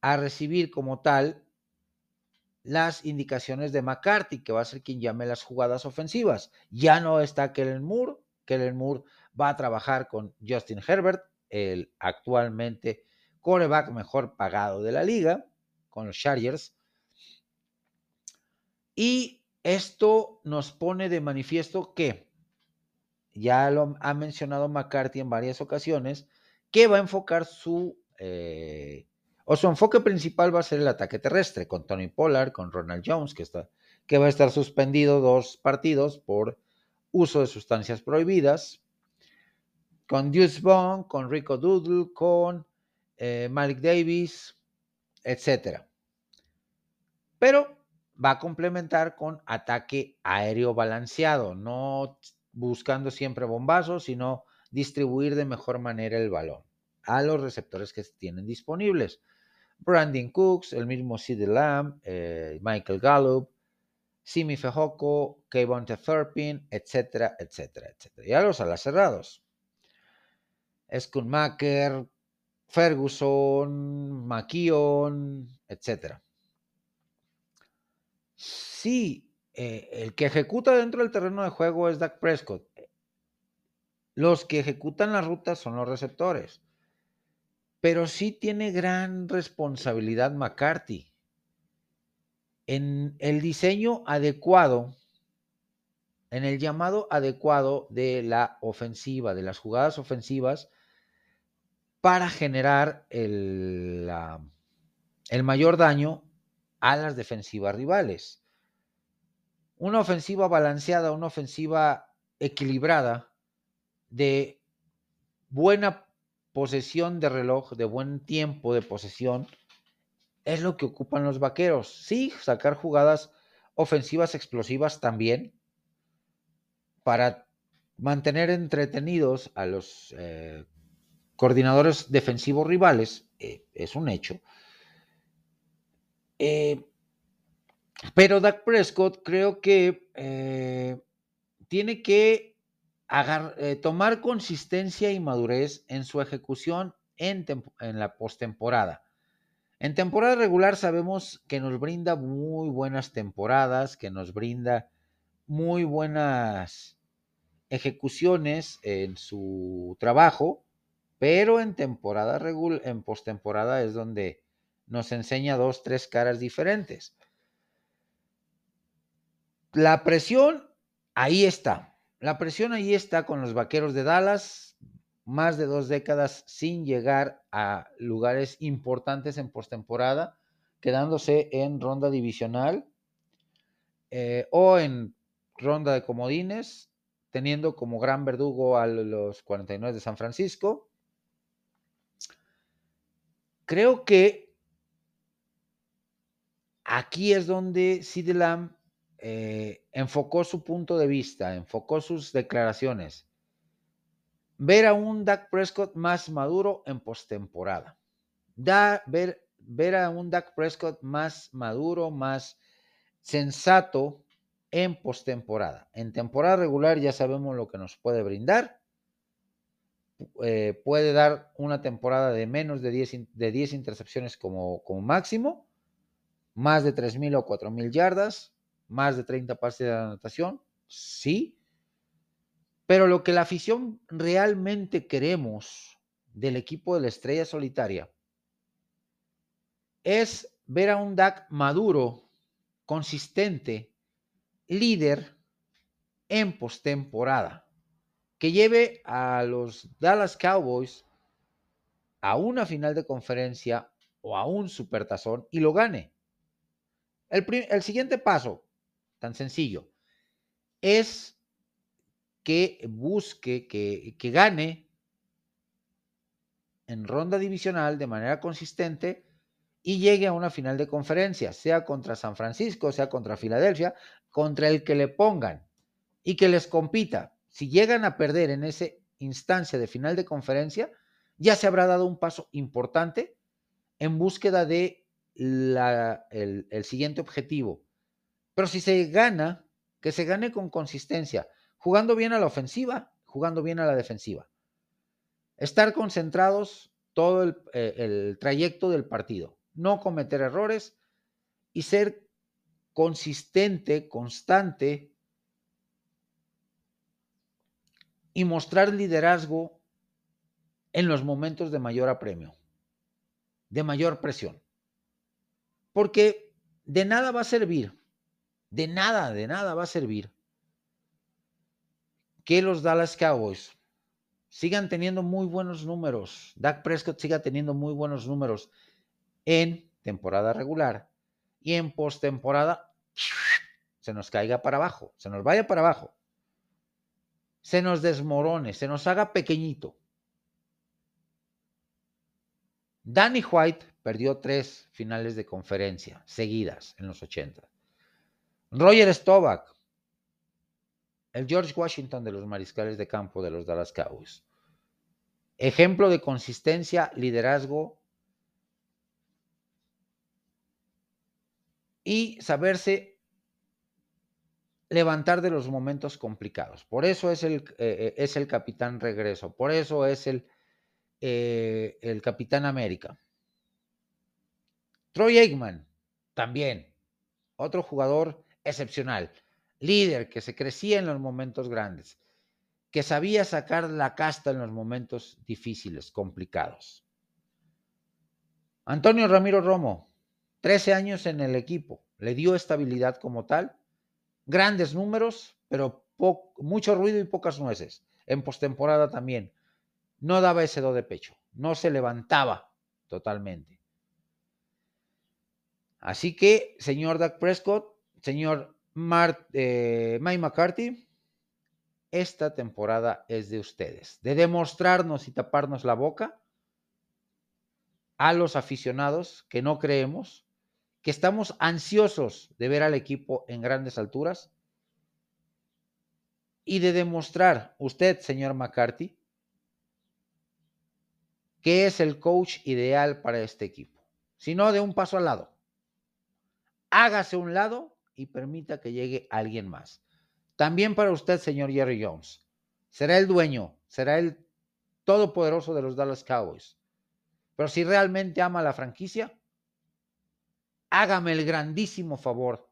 [SPEAKER 1] a recibir como tal las indicaciones de McCarthy, que va a ser quien llame las jugadas ofensivas. Ya no está Kellen Moore, Kellen Moore va a trabajar con Justin Herbert, el actualmente coreback mejor pagado de la liga, con los Chargers. Y esto nos pone de manifiesto que ya lo ha mencionado McCarthy en varias ocasiones, que va a enfocar su, eh, o su enfoque principal va a ser el ataque terrestre, con Tony Pollard, con Ronald Jones, que, está, que va a estar suspendido dos partidos por uso de sustancias prohibidas, con Deuce Bond, con Rico Doodle, con eh, Malik Davis, etc. Pero va a complementar con ataque aéreo balanceado, no buscando siempre bombazos, sino distribuir de mejor manera el balón a los receptores que tienen disponibles. Brandon Cooks, el mismo Sid Lamb, eh, Michael Gallup, Simi Fejoko, Kevin Thurpin, etcétera, etcétera, etcétera. Y a los alas cerrados. Schoonmaker, Ferguson, McKeon, etcétera. Sí, eh, el que ejecuta dentro del terreno de juego es Dak Prescott. Los que ejecutan las rutas son los receptores. Pero sí tiene gran responsabilidad McCarthy en el diseño adecuado, en el llamado adecuado de la ofensiva, de las jugadas ofensivas, para generar el, el mayor daño a las defensivas rivales una ofensiva balanceada, una ofensiva equilibrada, de buena posesión de reloj, de buen tiempo de posesión, es lo que ocupan los vaqueros. Sí, sacar jugadas ofensivas explosivas también, para mantener entretenidos a los eh, coordinadores defensivos rivales, eh, es un hecho. Eh, pero Dak Prescott creo que eh, tiene que eh, tomar consistencia y madurez en su ejecución en, la postemporada. En temporada regular sabemos que nos brinda muy buenas temporadas, que nos brinda muy buenas ejecuciones en su trabajo, pero en temporada regular, en postemporada es donde nos enseña dos, tres caras diferentes. La presión ahí está. La presión ahí está con los vaqueros de Dallas, más de dos décadas sin llegar a lugares importantes en postemporada, quedándose en ronda divisional eh, o en ronda de comodines, teniendo como gran verdugo a los 49 de San Francisco. Creo que aquí es donde Sid Lamb eh, enfocó su punto de vista, enfocó sus declaraciones. Ver a un Dak Prescott más maduro en postemporada. ver, ver a un Dak Prescott más maduro, más sensato en postemporada. En temporada regular ya sabemos lo que nos puede brindar. Eh, puede dar una temporada de menos de 10, de 10 intercepciones como, como máximo, más de 3.000 o 4.000 yardas, más de 30 pases de anotación, sí. Pero lo que la afición realmente queremos del equipo de la estrella solitaria es ver a un DAC maduro, consistente, líder en postemporada, que lleve a los Dallas Cowboys a una final de conferencia o a un supertazón y lo gane. El, siguiente paso, tan sencillo, es que busque, que, que gane en ronda divisional de manera consistente y llegue a una final de conferencia, sea contra San Francisco, sea contra Filadelfia, contra el que le pongan y que les compita. Si llegan a perder en esa instancia de final de conferencia, ya se habrá dado un paso importante en búsqueda de el, siguiente objetivo. Pero si se gana, que se gane con consistencia, jugando bien a la ofensiva, jugando bien a la defensiva. Estar concentrados todo el, eh, el trayecto del partido no cometer errores y ser consistente, constante y mostrar liderazgo en los momentos de mayor apremio, de mayor presión. Porque de nada va a servir, de nada, de nada va a servir que los Dallas Cowboys sigan teniendo muy buenos números, Dak Prescott siga teniendo muy buenos números en temporada regular y en postemporada se nos caiga para abajo, se nos vaya para abajo, se nos desmorone, se nos haga pequeñito. Danny White perdió tres finales de conferencia seguidas en los 80. Roger Staubach, el George Washington de los mariscales de campo de los Dallas Cowboys. Ejemplo de consistencia, liderazgo y saberse levantar de los momentos complicados. Por eso es el, eh, es el capitán regreso, por eso es el, eh, el capitán América. Troy Aikman, también, otro jugador excepcional, líder que se crecía en los momentos grandes, que sabía sacar la casta en los momentos difíciles, complicados. Antonio Ramiro Romo, 13 años en el equipo, le dio estabilidad como tal, grandes números, pero mucho ruido y pocas nueces. En postemporada también. No daba ese do de pecho, no se levantaba totalmente. Así que, señor Doug Prescott, señor eh, Mike McCarthy, esta temporada es de ustedes, de demostrarnos y taparnos la boca a los aficionados que no creemos que estamos ansiosos de ver al equipo en grandes alturas y de demostrar usted, señor McCarthy, que es el coach ideal para este equipo. Si no, de un paso al lado. Hágase un lado y permita que llegue alguien más. También para usted, señor Jerry Jones. Será el dueño, será el todopoderoso de los Dallas Cowboys. Pero si realmente ama la franquicia, hágame el grandísimo favor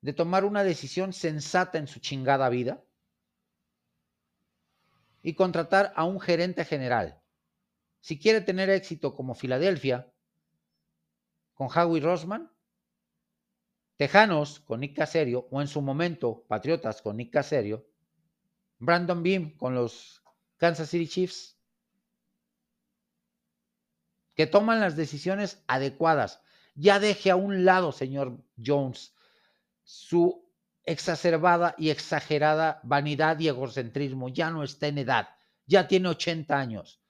[SPEAKER 1] de tomar una decisión sensata en su chingada vida y contratar a un gerente general. Si quiere tener éxito como Filadelfia, con Howie Rosman, Tejanos con Nick Caserio, o en su momento Patriotas con Nick Caserio, Brandon Beam con los Kansas City Chiefs, que toman las decisiones adecuadas. Ya deje a un lado, señor Jones, su exacerbada y exagerada vanidad y egocentrismo. Ya no está en edad, ya tiene 80 años.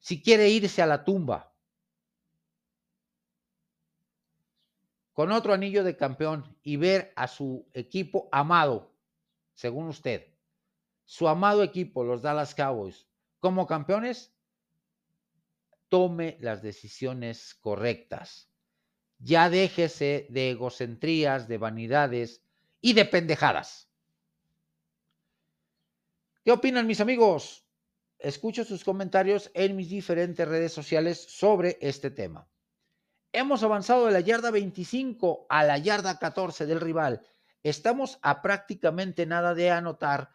[SPEAKER 1] Si quiere irse a la tumba con otro anillo de campeón y ver a su equipo amado, según usted, su amado equipo, los Dallas Cowboys, como campeones, tome las decisiones correctas. Ya déjese de egocentrías, de vanidades y de pendejadas. ¿Qué opinan mis amigos? Escucho sus comentarios en mis diferentes redes sociales sobre este tema. Hemos avanzado de la yarda 25 a la yarda 14 del rival. Estamos a prácticamente nada de anotar.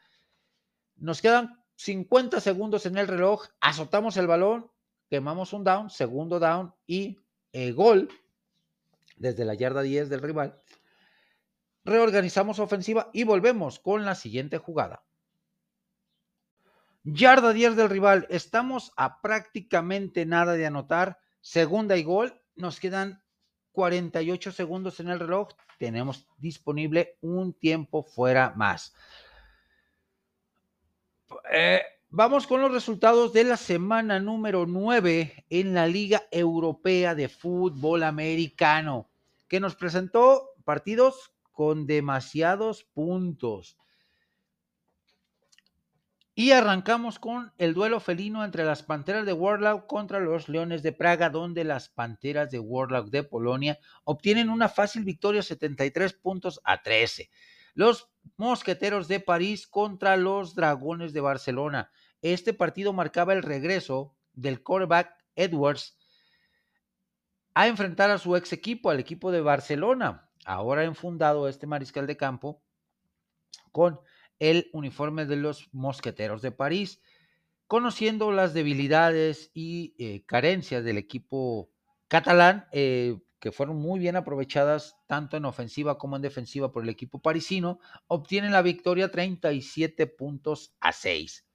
[SPEAKER 1] Nos quedan 50 segundos en el reloj. Azotamos el balón, quemamos un down, segundo down y eh, gol desde la yarda 10 del rival. Reorganizamos ofensiva y volvemos con la siguiente jugada. Yarda 10 del rival. Estamos a prácticamente nada de anotar. Segunda y gol nos quedan 48 segundos en el reloj. Tenemos disponible un tiempo fuera más. Eh, vamos con los resultados de la semana número 9 en la Liga Europea de Fútbol Americano, que nos presentó partidos con demasiados puntos. Y arrancamos con el duelo felino entre las Panteras de Warlock contra los Leones de Praga, donde las Panteras de Warlock de Polonia obtienen una fácil victoria 73 puntos a 13. Los Mosqueteros de París contra los Dragones de Barcelona. Este partido marcaba el regreso del quarterback Edwards a enfrentar a su ex equipo, al equipo de Barcelona. Ahora enfundado este mariscal de campo con el uniforme de los Mosqueteros de París, conociendo las debilidades y eh, carencias del equipo catalán, eh, que fueron muy bien aprovechadas tanto en ofensiva como en defensiva por el equipo parisino, obtienen la victoria 37 puntos a 6.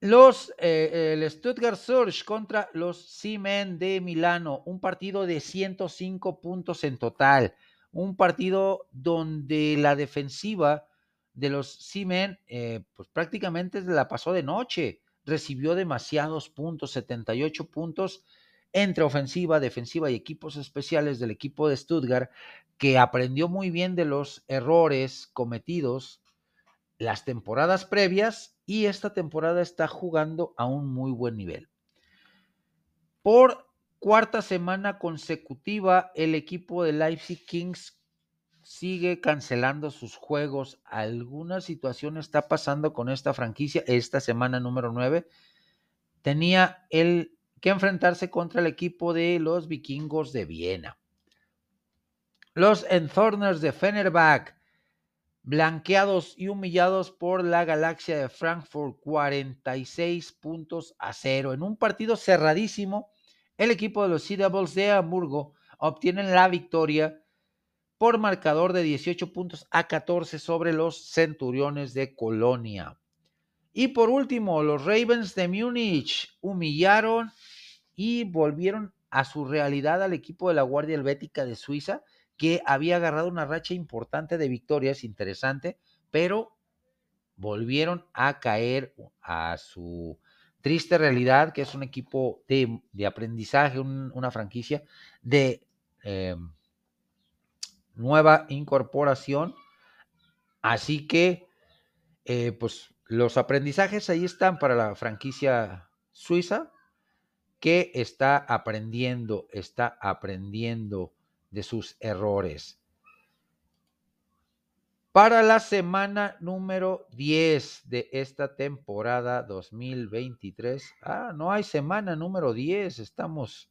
[SPEAKER 1] Los, eh, el Stuttgart Surge contra los Siemens de Milano, un partido de 105 puntos en total un partido donde la defensiva de los Siemens, eh, pues prácticamente la pasó de noche, recibió demasiados puntos, 78 puntos entre ofensiva, defensiva y equipos especiales del equipo de Stuttgart, que aprendió muy bien de los errores cometidos las temporadas previas y esta temporada está jugando a un muy buen nivel. Por cuarta semana consecutiva, el equipo de Leipzig Kings sigue cancelando sus juegos. Alguna situación está pasando con esta franquicia. Esta semana número 9 tenía el que enfrentarse contra el equipo de los vikingos de Viena. Los Enthorners de Fenerbahce, blanqueados y humillados por la galaxia de Frankfurt, 46 puntos a cero. En un partido cerradísimo, el equipo de los Sea Devils de Hamburgo obtienen la victoria por marcador de 18 puntos a 14 sobre los Centuriones de Colonia. Y por último, los Ravens de Múnich humillaron y volvieron a su realidad al equipo de la Guardia Helvética de Suiza, que había agarrado una racha importante de victorias, interesante, pero volvieron a caer a su triste realidad, que es un equipo de, aprendizaje, una franquicia de eh, nueva incorporación. Así que, eh, pues los aprendizajes ahí están para la franquicia suiza que está aprendiendo, está aprendiendo de sus errores. Para la semana número 10 de esta temporada 2023. Ah, no hay semana número 10. Estamos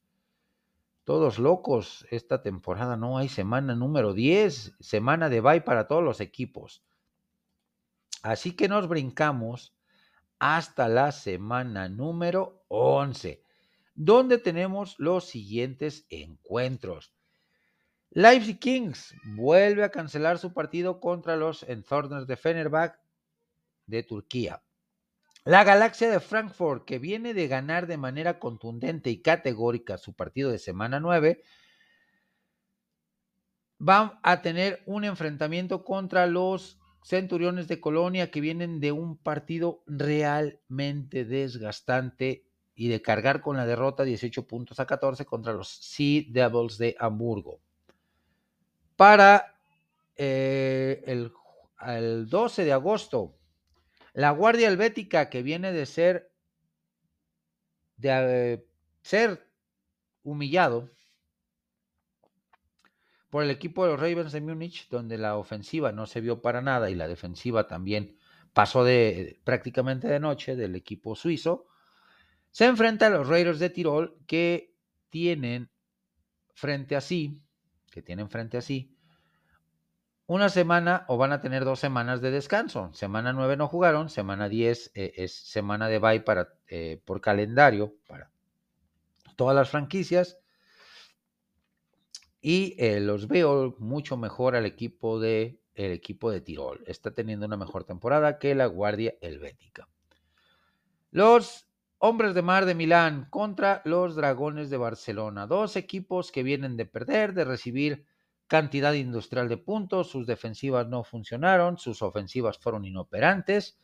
[SPEAKER 1] todos locos esta temporada. No hay semana número 10. Semana de bye para todos los equipos. Así que nos brincamos hasta la semana número 11, donde tenemos los siguientes encuentros. Leipzig Kings vuelve a cancelar su partido contra los Enthorners de Fenerbahce de Turquía. La Galaxia de Frankfurt, que viene de ganar de manera contundente y categórica su partido de semana 9, va a tener un enfrentamiento contra los Centuriones de Colonia que vienen de un partido realmente desgastante y de cargar con la derrota 18 puntos a 14 contra los Sea Devils de Hamburgo. Para eh, el, el 12 de agosto, la Guardia Helvética que viene de ser de eh, ser humillado por el equipo de los Ravens de Múnich, donde la ofensiva no se vio para nada y la defensiva también pasó de prácticamente de noche del equipo suizo, se enfrenta a los Raiders de Tirol que tienen frente a sí, que tienen frente a sí, una semana o van a tener dos semanas de descanso. Semana 9 no jugaron, semana 10 eh, es semana de bye para, eh, por calendario para todas las franquicias y eh, los veo mucho mejor al equipo de el equipo de Tirol. Está teniendo una mejor temporada que la Guardia Helvética. Los Hombres de Mar de Milán contra los Dragones de Barcelona. Dos equipos que vienen de perder, de recibir cantidad industrial de puntos. Sus defensivas no funcionaron, sus ofensivas fueron inoperantes.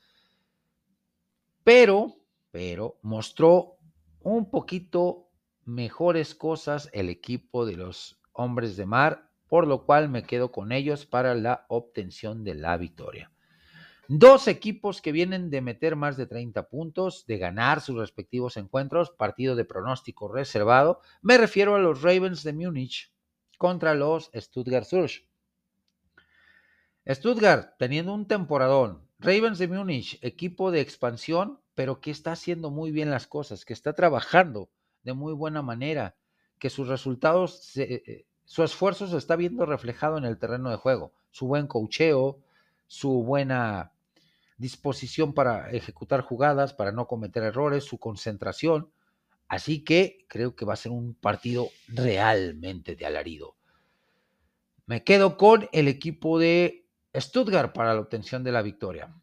[SPEAKER 1] Pero, pero mostró un poquito mejores cosas el equipo de los hombres de mar, por lo cual me quedo con ellos para la obtención de la victoria. Dos equipos que vienen de meter más de 30 puntos, de ganar sus respectivos encuentros, partido de pronóstico reservado. Me refiero a los Ravens de Múnich contra los Stuttgart Surge. Stuttgart teniendo un temporadón. Ravens de Múnich, equipo de expansión, pero que está haciendo muy bien las cosas, que está trabajando de muy buena manera, que sus resultados, se, eh, su esfuerzo se está viendo reflejado en el terreno de juego. Su buen cocheo, su buena disposición para ejecutar jugadas, para no cometer errores, su concentración. Así que creo que va a ser un partido realmente de alarido. Me quedo con el equipo de Stuttgart para la obtención de la victoria.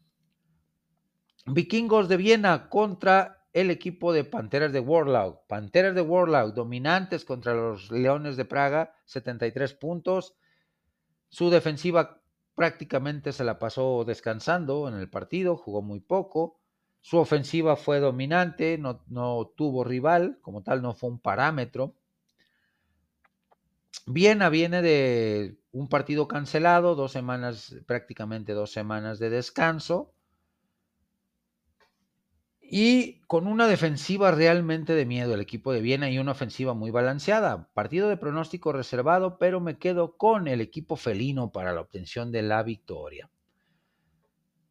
[SPEAKER 1] Vikingos de Viena contra el equipo de Panteras de Warlock. Panteras de Warlock dominantes contra los Leones de Praga, 73 puntos. Su defensiva prácticamente se la pasó descansando en el partido, jugó muy poco. Su ofensiva fue dominante, no, no tuvo rival, como tal no fue un parámetro. Viena viene de un partido cancelado, dos semanas, prácticamente dos semanas de descanso y con una defensiva realmente de miedo el equipo de Viena y una ofensiva muy balanceada. Partido de pronóstico reservado, pero me quedo con el equipo felino para la obtención de la victoria.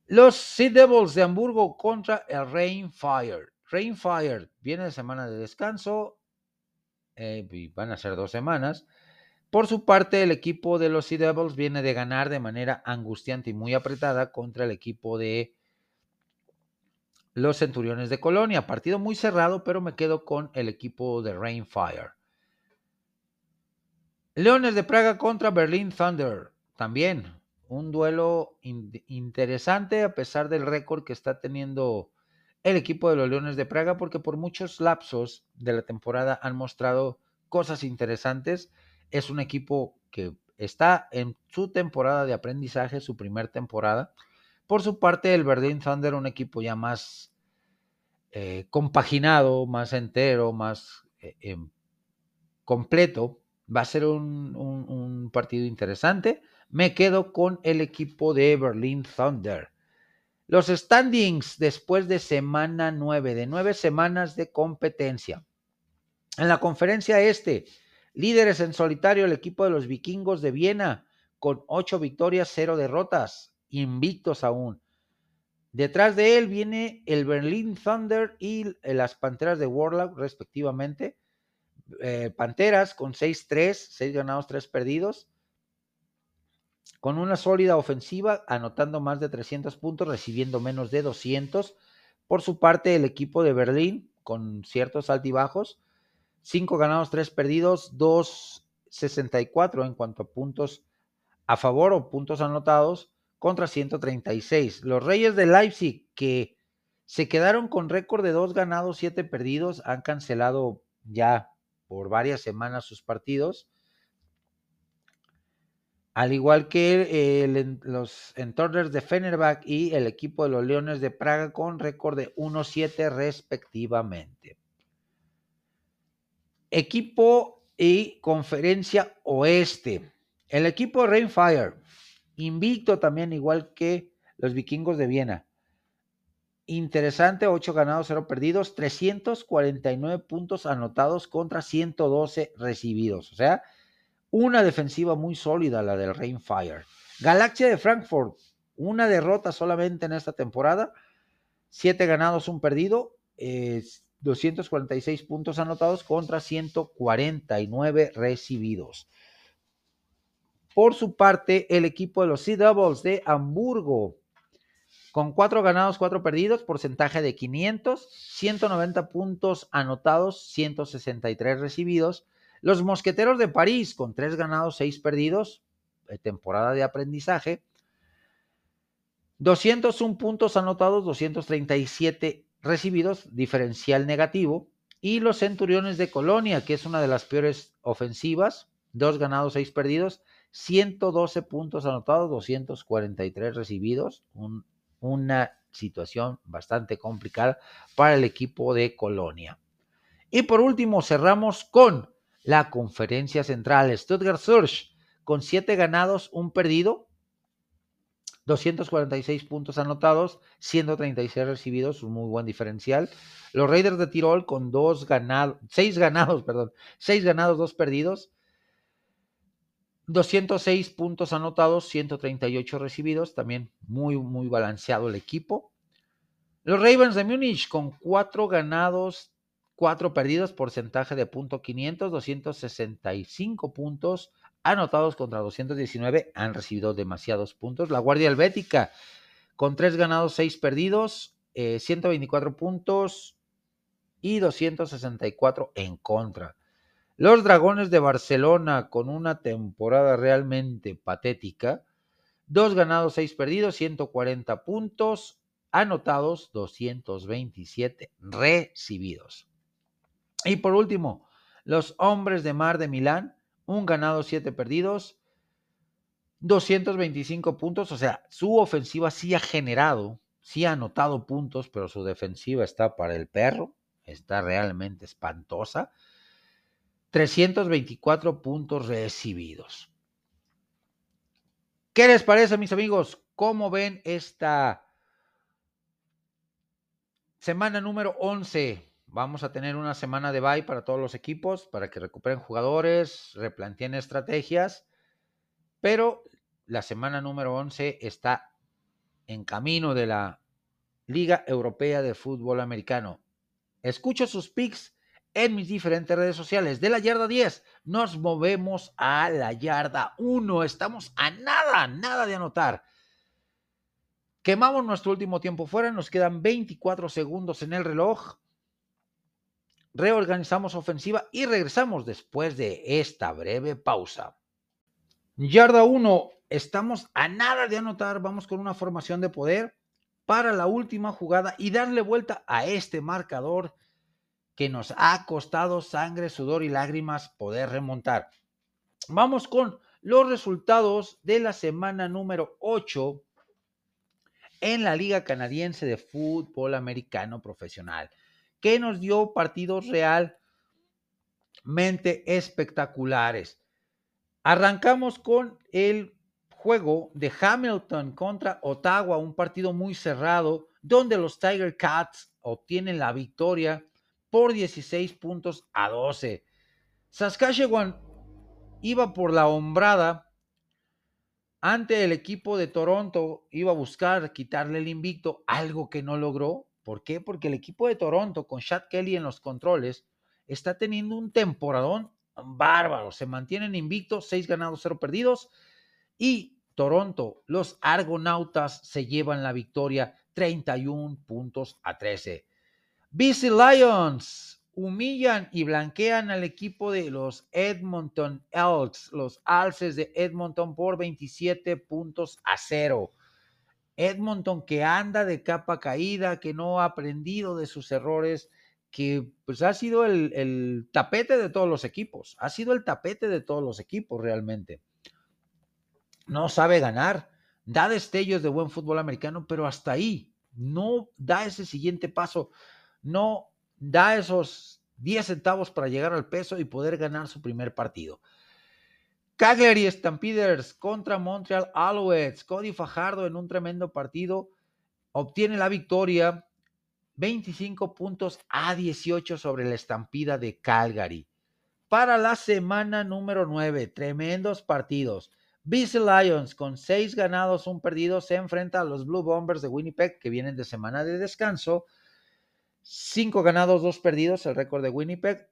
[SPEAKER 1] Los Sea Devils de Hamburgo contra el Rainfire. Rainfire viene de semana de descanso, eh, van a ser dos semanas. Por su parte, el equipo de los Sea Devils viene de ganar de manera angustiante y muy apretada contra el equipo de los Centuriones de Colonia. Partido muy cerrado, pero me quedo con el equipo de Rainfire. Leones de Praga contra Berlin Thunder. También un duelo interesante a pesar del récord que está teniendo el equipo de los Leones de Praga, porque por muchos lapsos de la temporada han mostrado cosas interesantes. Es un equipo que está en su temporada de aprendizaje, su primer temporada por su parte, el Berlin Thunder, un equipo ya más eh, compaginado, más entero, más eh, em, completo, va a ser un, un, partido interesante. Me quedo con el equipo de Berlin Thunder. Los standings después de semana 9, de nueve semanas de competencia. En la conferencia este, líderes en solitario el equipo de los vikingos de Viena con ocho victorias, cero derrotas invictos aún. Detrás de él viene el Berlin Thunder y las Panteras de Warlock, respectivamente. Eh, Panteras con 6-3, 6 ganados, 3 perdidos. Con una sólida ofensiva, anotando más de 300 puntos, recibiendo menos de 200. Por su parte, el equipo de Berlín, con ciertos altibajos, 5 ganados, 3 perdidos, 2.64 en cuanto a puntos a favor o puntos anotados contra 136. Los Reyes de Leipzig, que se quedaron con récord de dos ganados, siete perdidos, han cancelado ya por varias semanas sus partidos. Al igual que los entorners de Fenerbahce y el equipo de los Leones de Praga con récord de 1-7 respectivamente. Equipo y conferencia oeste. El equipo Rainfire Invicto también, igual que los vikingos de Viena. Interesante, 8 ganados, 0 perdidos, 349 puntos anotados contra 112 recibidos. O sea, una defensiva muy sólida la del Rainfire. Galaxia de Frankfurt, una derrota solamente en esta temporada, 7 ganados, 1 perdido, 246 puntos anotados contra 149 recibidos. Por su parte, el equipo de los Sea Devils de Hamburgo, con cuatro ganados, cuatro perdidos, porcentaje de 500, 190 puntos anotados, 163 recibidos. Los Mosqueteros de París, con tres ganados, seis perdidos, temporada de aprendizaje. 201 puntos anotados, 237 recibidos, diferencial negativo. Y los Centuriones de Colonia, que es una de las peores ofensivas, dos ganados, seis perdidos, 112 puntos anotados, 243 recibidos, una situación bastante complicada para el equipo de Colonia. Y por último, cerramos con la conferencia central. Stuttgart Surge con 7 ganados, un perdido, 246 puntos anotados, 136 recibidos, un muy buen diferencial. Los Raiders de Tirol con dos ganados, 6 ganados, perdón, 6 ganados, 2 perdidos, 206 puntos anotados, 138 recibidos, también muy, muy balanceado el equipo. Los Ravens de Múnich con 4 ganados, 4 perdidos, porcentaje de punto 500, 265 puntos anotados contra 219, han recibido demasiados puntos. La Guardia Helvética con 3 ganados, 6 perdidos, 124 eh, puntos y 264 en contra. Los Dragones de Barcelona con una temporada realmente patética. Dos ganados, seis perdidos, 140 puntos anotados, 227 recibidos. Y por último, los Hombres de Mar de Milán, un ganado, siete perdidos, 225 puntos. O sea, su ofensiva sí ha generado, sí ha anotado puntos, pero su defensiva está para el perro, está realmente espantosa. 324 puntos recibidos. ¿Qué les parece, mis amigos? ¿Cómo ven esta semana número 11? Vamos a tener una semana de bye para todos los equipos, para que recuperen jugadores, replanteen estrategias, pero la semana número 11 está en camino de la Liga Europea de Fútbol Americano. Escucho sus picks en mis diferentes redes sociales. De la yarda 10 nos movemos a la yarda 1. Estamos a nada, nada de anotar. Quemamos nuestro último tiempo fuera, nos quedan 24 segundos en el reloj. Reorganizamos ofensiva y regresamos después de esta breve pausa. Yarda 1, estamos a nada de anotar. Vamos con una formación de poder para la última jugada y darle vuelta a este marcador que nos ha costado sangre, sudor y lágrimas poder remontar. Vamos con los resultados de la semana número 8 en la Liga Canadiense de Fútbol Americano Profesional, que nos dio partidos realmente espectaculares. Arrancamos con el juego de Hamilton contra Ottawa, un partido muy cerrado, donde los Tiger Cats obtienen la victoria por 16 puntos a 12. Saskatchewan iba por la hombrada ante el equipo de Toronto iba a buscar quitarle el invicto, algo que no logró. ¿Por qué? Porque el equipo de Toronto con Chad Kelly en los controles está teniendo un temporadón bárbaro. Se mantienen invictos, seis ganados, cero perdidos. Y Toronto, los Argonautas se llevan la victoria 31 puntos a 13. BC Lions humillan y blanquean al equipo de los Edmonton Elks, los Alces de Edmonton por 27 puntos a 0. Edmonton que anda de capa caída, que no ha aprendido de sus errores, que pues ha sido el, el tapete de todos los equipos, ha sido el tapete de todos los equipos realmente. No sabe ganar, da destellos de buen fútbol americano, pero hasta ahí no da ese siguiente paso, no da esos 10 centavos para llegar al peso y poder ganar su primer partido. Cagliari Stampeders contra Montreal Alouettes. Cody Fajardo en un tremendo partido obtiene la victoria 25 puntos a 18 sobre la estampida de Calgary. Para la semana número 9, tremendos partidos. BC Lions con 6 ganados, un perdido, se enfrenta a los Blue Bombers de Winnipeg que vienen de semana de descanso Cinco ganados, dos perdidos, el récord de Winnipeg.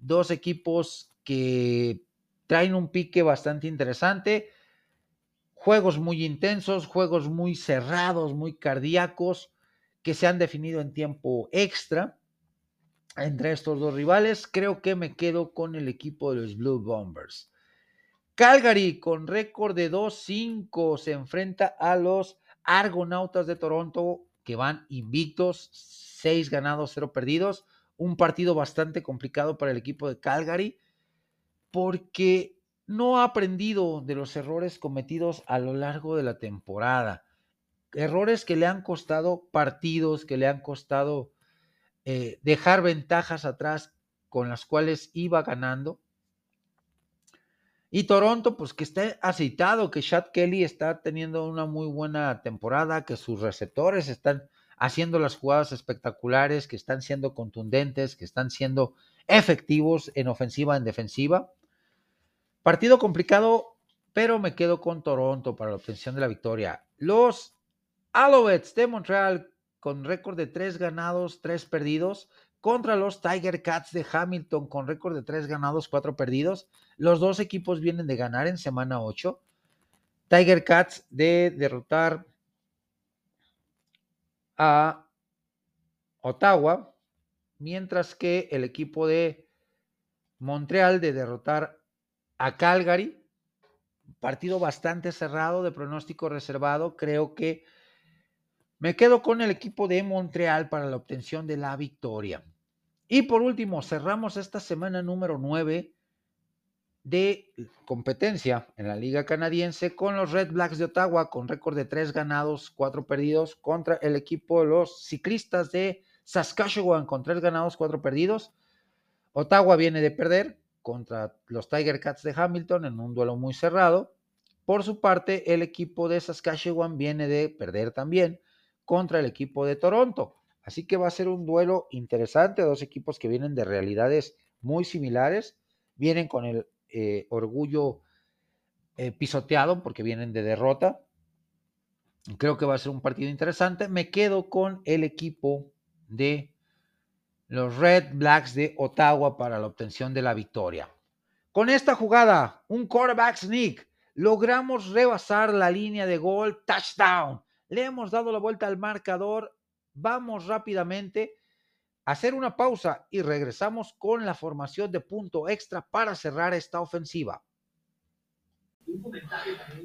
[SPEAKER 1] Dos equipos que traen un pique bastante interesante. Juegos muy intensos, juegos muy cerrados, muy cardíacos, que se han definido en tiempo extra entre estos dos rivales. Creo que me quedo con el equipo de los Blue Bombers. Calgary, con récord de 2-5, se enfrenta a los Argonautas de Toronto, que van invictos, seis ganados, cero perdidos. Un partido bastante complicado para el equipo de Calgary porque no ha aprendido de los errores cometidos a lo largo de la temporada. Errores que le han costado partidos, que le han costado eh, dejar ventajas atrás con las cuales iba ganando. Y Toronto, pues que está aceitado, que Chad Kelly está teniendo una muy buena temporada, que sus receptores están haciendo las jugadas espectaculares, que están siendo contundentes, que están siendo efectivos en ofensiva, en defensiva. Partido complicado, pero me quedo con Toronto para la obtención de la victoria. Los Alouettes de Montreal con récord de tres ganados, tres perdidos, contra los Tiger Cats de Hamilton con récord de tres ganados, cuatro perdidos. Los dos equipos vienen de ganar en semana 8. Tiger Cats de derrotar a Ottawa, mientras que el equipo de Montreal de derrotar a Calgary, partido bastante cerrado de pronóstico reservado, creo que me quedo con el equipo de Montreal para la obtención de la victoria. Y por último, cerramos esta semana número 9 de competencia en la Liga Canadiense con los Red Blacks de Ottawa con récord de tres ganados, cuatro perdidos contra el equipo de los ciclistas de Saskatchewan con tres ganados, cuatro perdidos. Ottawa viene de perder contra los Tiger Cats de Hamilton en un duelo muy cerrado. Por su parte, el equipo de Saskatchewan viene de perder también contra el equipo de Toronto. Así que va a ser un duelo interesante, dos equipos que vienen de realidades muy similares, vienen con el eh, orgullo eh, pisoteado porque vienen de derrota. Creo que va a ser un partido interesante. Me quedo con el equipo de los Red Blacks de Ottawa para la obtención de la victoria. Con esta jugada, un quarterback sneak, logramos rebasar la línea de gol, touchdown. Le hemos dado la vuelta al marcador. Vamos rápidamente hacer una pausa y regresamos con la formación de punto extra para cerrar esta ofensiva.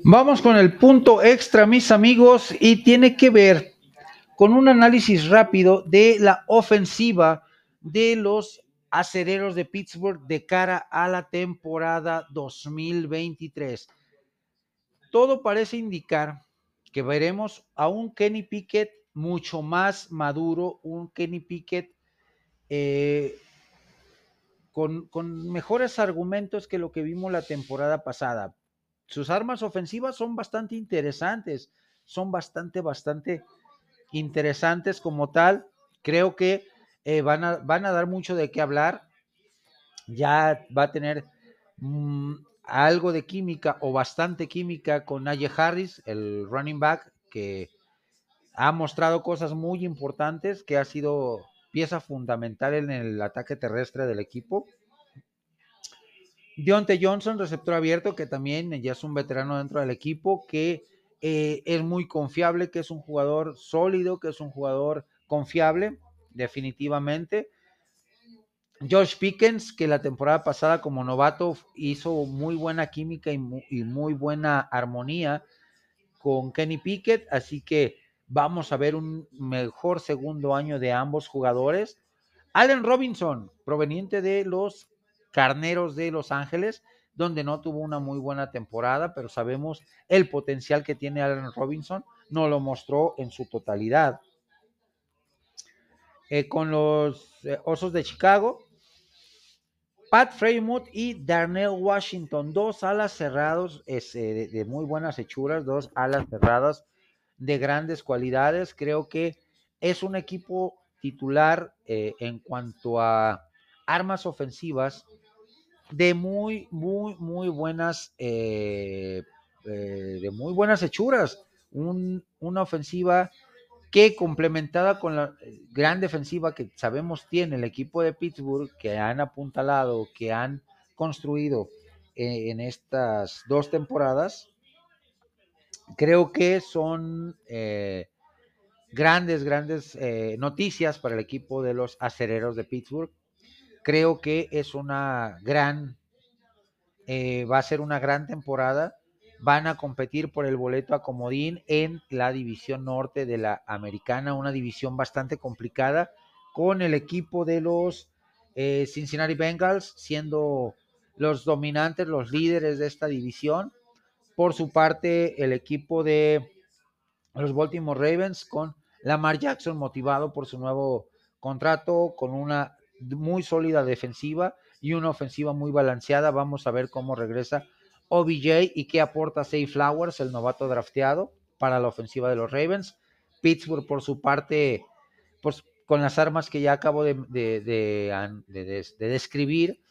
[SPEAKER 1] Vamos con el punto extra, mis amigos, y tiene que ver con un análisis rápido de la ofensiva de los acereros de Pittsburgh de cara a la temporada 2023. Todo parece indicar que veremos a un Kenny Pickett mucho más maduro, un Kenny Pickett eh, con, mejores argumentos que lo que vimos la temporada pasada. Sus armas ofensivas son bastante interesantes, son bastante, bastante interesantes como tal. Creo que eh, van, a, van, a, dar mucho de qué hablar. Ya va a tener mm, algo de química o bastante química con Najee Harris, el running back, que ha mostrado cosas muy importantes, que ha sido pieza fundamental en el ataque terrestre del equipo. Deontay Johnson, receptor abierto, que también ya es un veterano dentro del equipo, que eh, es muy confiable, que es un jugador sólido, que es un jugador confiable, definitivamente. Josh Pickens, que la temporada pasada como novato hizo muy buena química y muy, buena armonía con Kenny Pickett, así que vamos a ver un mejor segundo año de ambos jugadores. Allen Robinson, proveniente de los Carneros de Los Ángeles, donde no tuvo una muy buena temporada, pero sabemos el potencial que tiene Allen Robinson, no lo mostró en su totalidad. Eh, con los eh, Osos de Chicago, Pat Freymouth y Darnell Washington, dos alas cerrados de, de, muy buenas hechuras, dos alas cerradas de grandes cualidades. Creo que es un equipo titular eh, en cuanto a armas ofensivas de muy, muy, muy buenas, eh, eh, de muy buenas hechuras. una ofensiva que complementada con la eh, gran defensiva que sabemos tiene el equipo de Pittsburgh, que han apuntalado, que han construido eh, en estas dos temporadas, creo que son eh, grandes, grandes noticias para el equipo de los acereros de Pittsburgh. Creo que es una gran, va a ser una gran temporada van a competir por el boleto a comodín en la división norte de la americana, una división bastante complicada, con el equipo de los eh, Cincinnati Bengals siendo los dominantes, los líderes de esta división. Por su parte, el equipo de los Baltimore Ravens con Lamar Jackson motivado por su nuevo contrato, con una muy sólida defensiva y una ofensiva muy balanceada. Vamos a ver cómo regresa OBJ y qué aporta Say Flowers, el novato drafteado, para la ofensiva de los Ravens. Pittsburgh, por su parte, pues con las armas que ya acabo de, de, describir,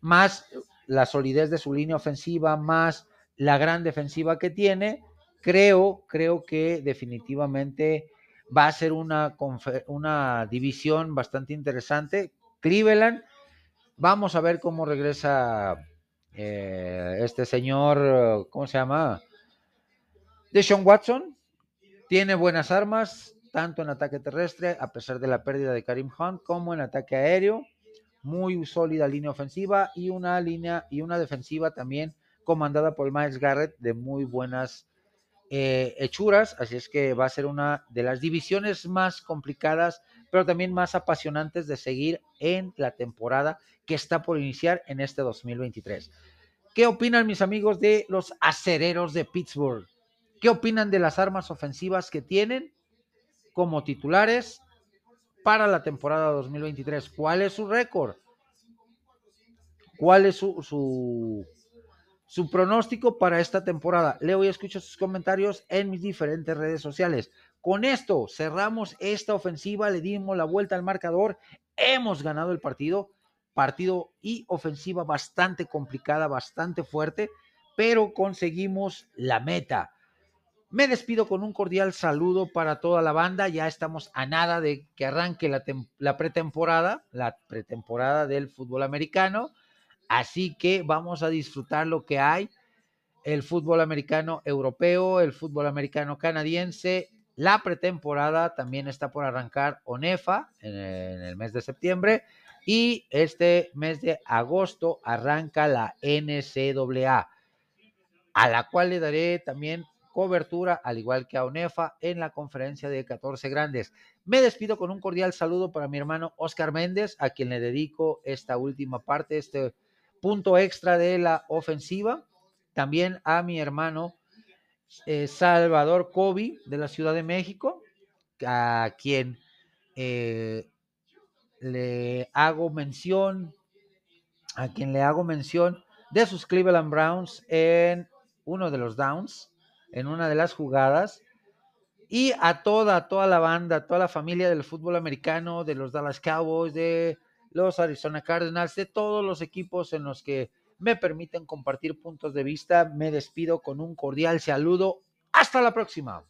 [SPEAKER 1] más la solidez de su línea ofensiva, más la gran defensiva que tiene, creo, creo que definitivamente va a ser una, una división bastante interesante. Cleveland, vamos a ver cómo regresa eh, este señor, ¿cómo se llama? Deshaun Watson tiene buenas armas, tanto en ataque terrestre, a pesar de la pérdida de Karim Hunt, como en ataque aéreo. Muy sólida línea ofensiva y una línea y una defensiva también comandada por Miles Garrett de muy buenas eh, hechuras. Así es que va a ser una de las divisiones más complicadas, pero también más apasionantes de seguir en la temporada que está por iniciar en este 2023. ¿Qué opinan mis amigos de los acereros de Pittsburgh? ¿Qué opinan de las armas ofensivas que tienen como titulares para la temporada 2023? ¿Cuál es su récord? ¿Cuál es su, su, su, pronóstico para esta temporada? Leo y escucho sus comentarios en mis diferentes redes sociales. Con esto cerramos esta ofensiva, le dimos la vuelta al marcador, hemos ganado el partido partido y ofensiva bastante complicada, bastante fuerte, pero conseguimos la meta. Me despido con un cordial saludo para toda la banda. Ya estamos a nada de que arranque la, la pretemporada, la pretemporada del fútbol americano. Así que vamos a disfrutar lo que hay. El fútbol americano europeo, el fútbol americano canadiense. La pretemporada también está por arrancar ONEFA en el mes de septiembre y este mes de agosto arranca la NCAA, a la cual le daré también cobertura, al igual que a UNEFA, en la conferencia de 14 grandes. Me despido con un cordial saludo para mi hermano Oscar Méndez, a quien le dedico esta última parte, este punto extra de la ofensiva. También a mi hermano eh, Salvador Cobi, de la Ciudad de México, a quien eh, le hago mención, a quien le hago mención de sus Cleveland Browns en uno de los downs, en una de las jugadas, y a toda, toda la banda, toda la familia del fútbol americano, de los Dallas Cowboys, de los Arizona Cardinals, de todos los equipos en los que me permiten compartir puntos de vista. Me despido con un cordial saludo. Hasta la próxima.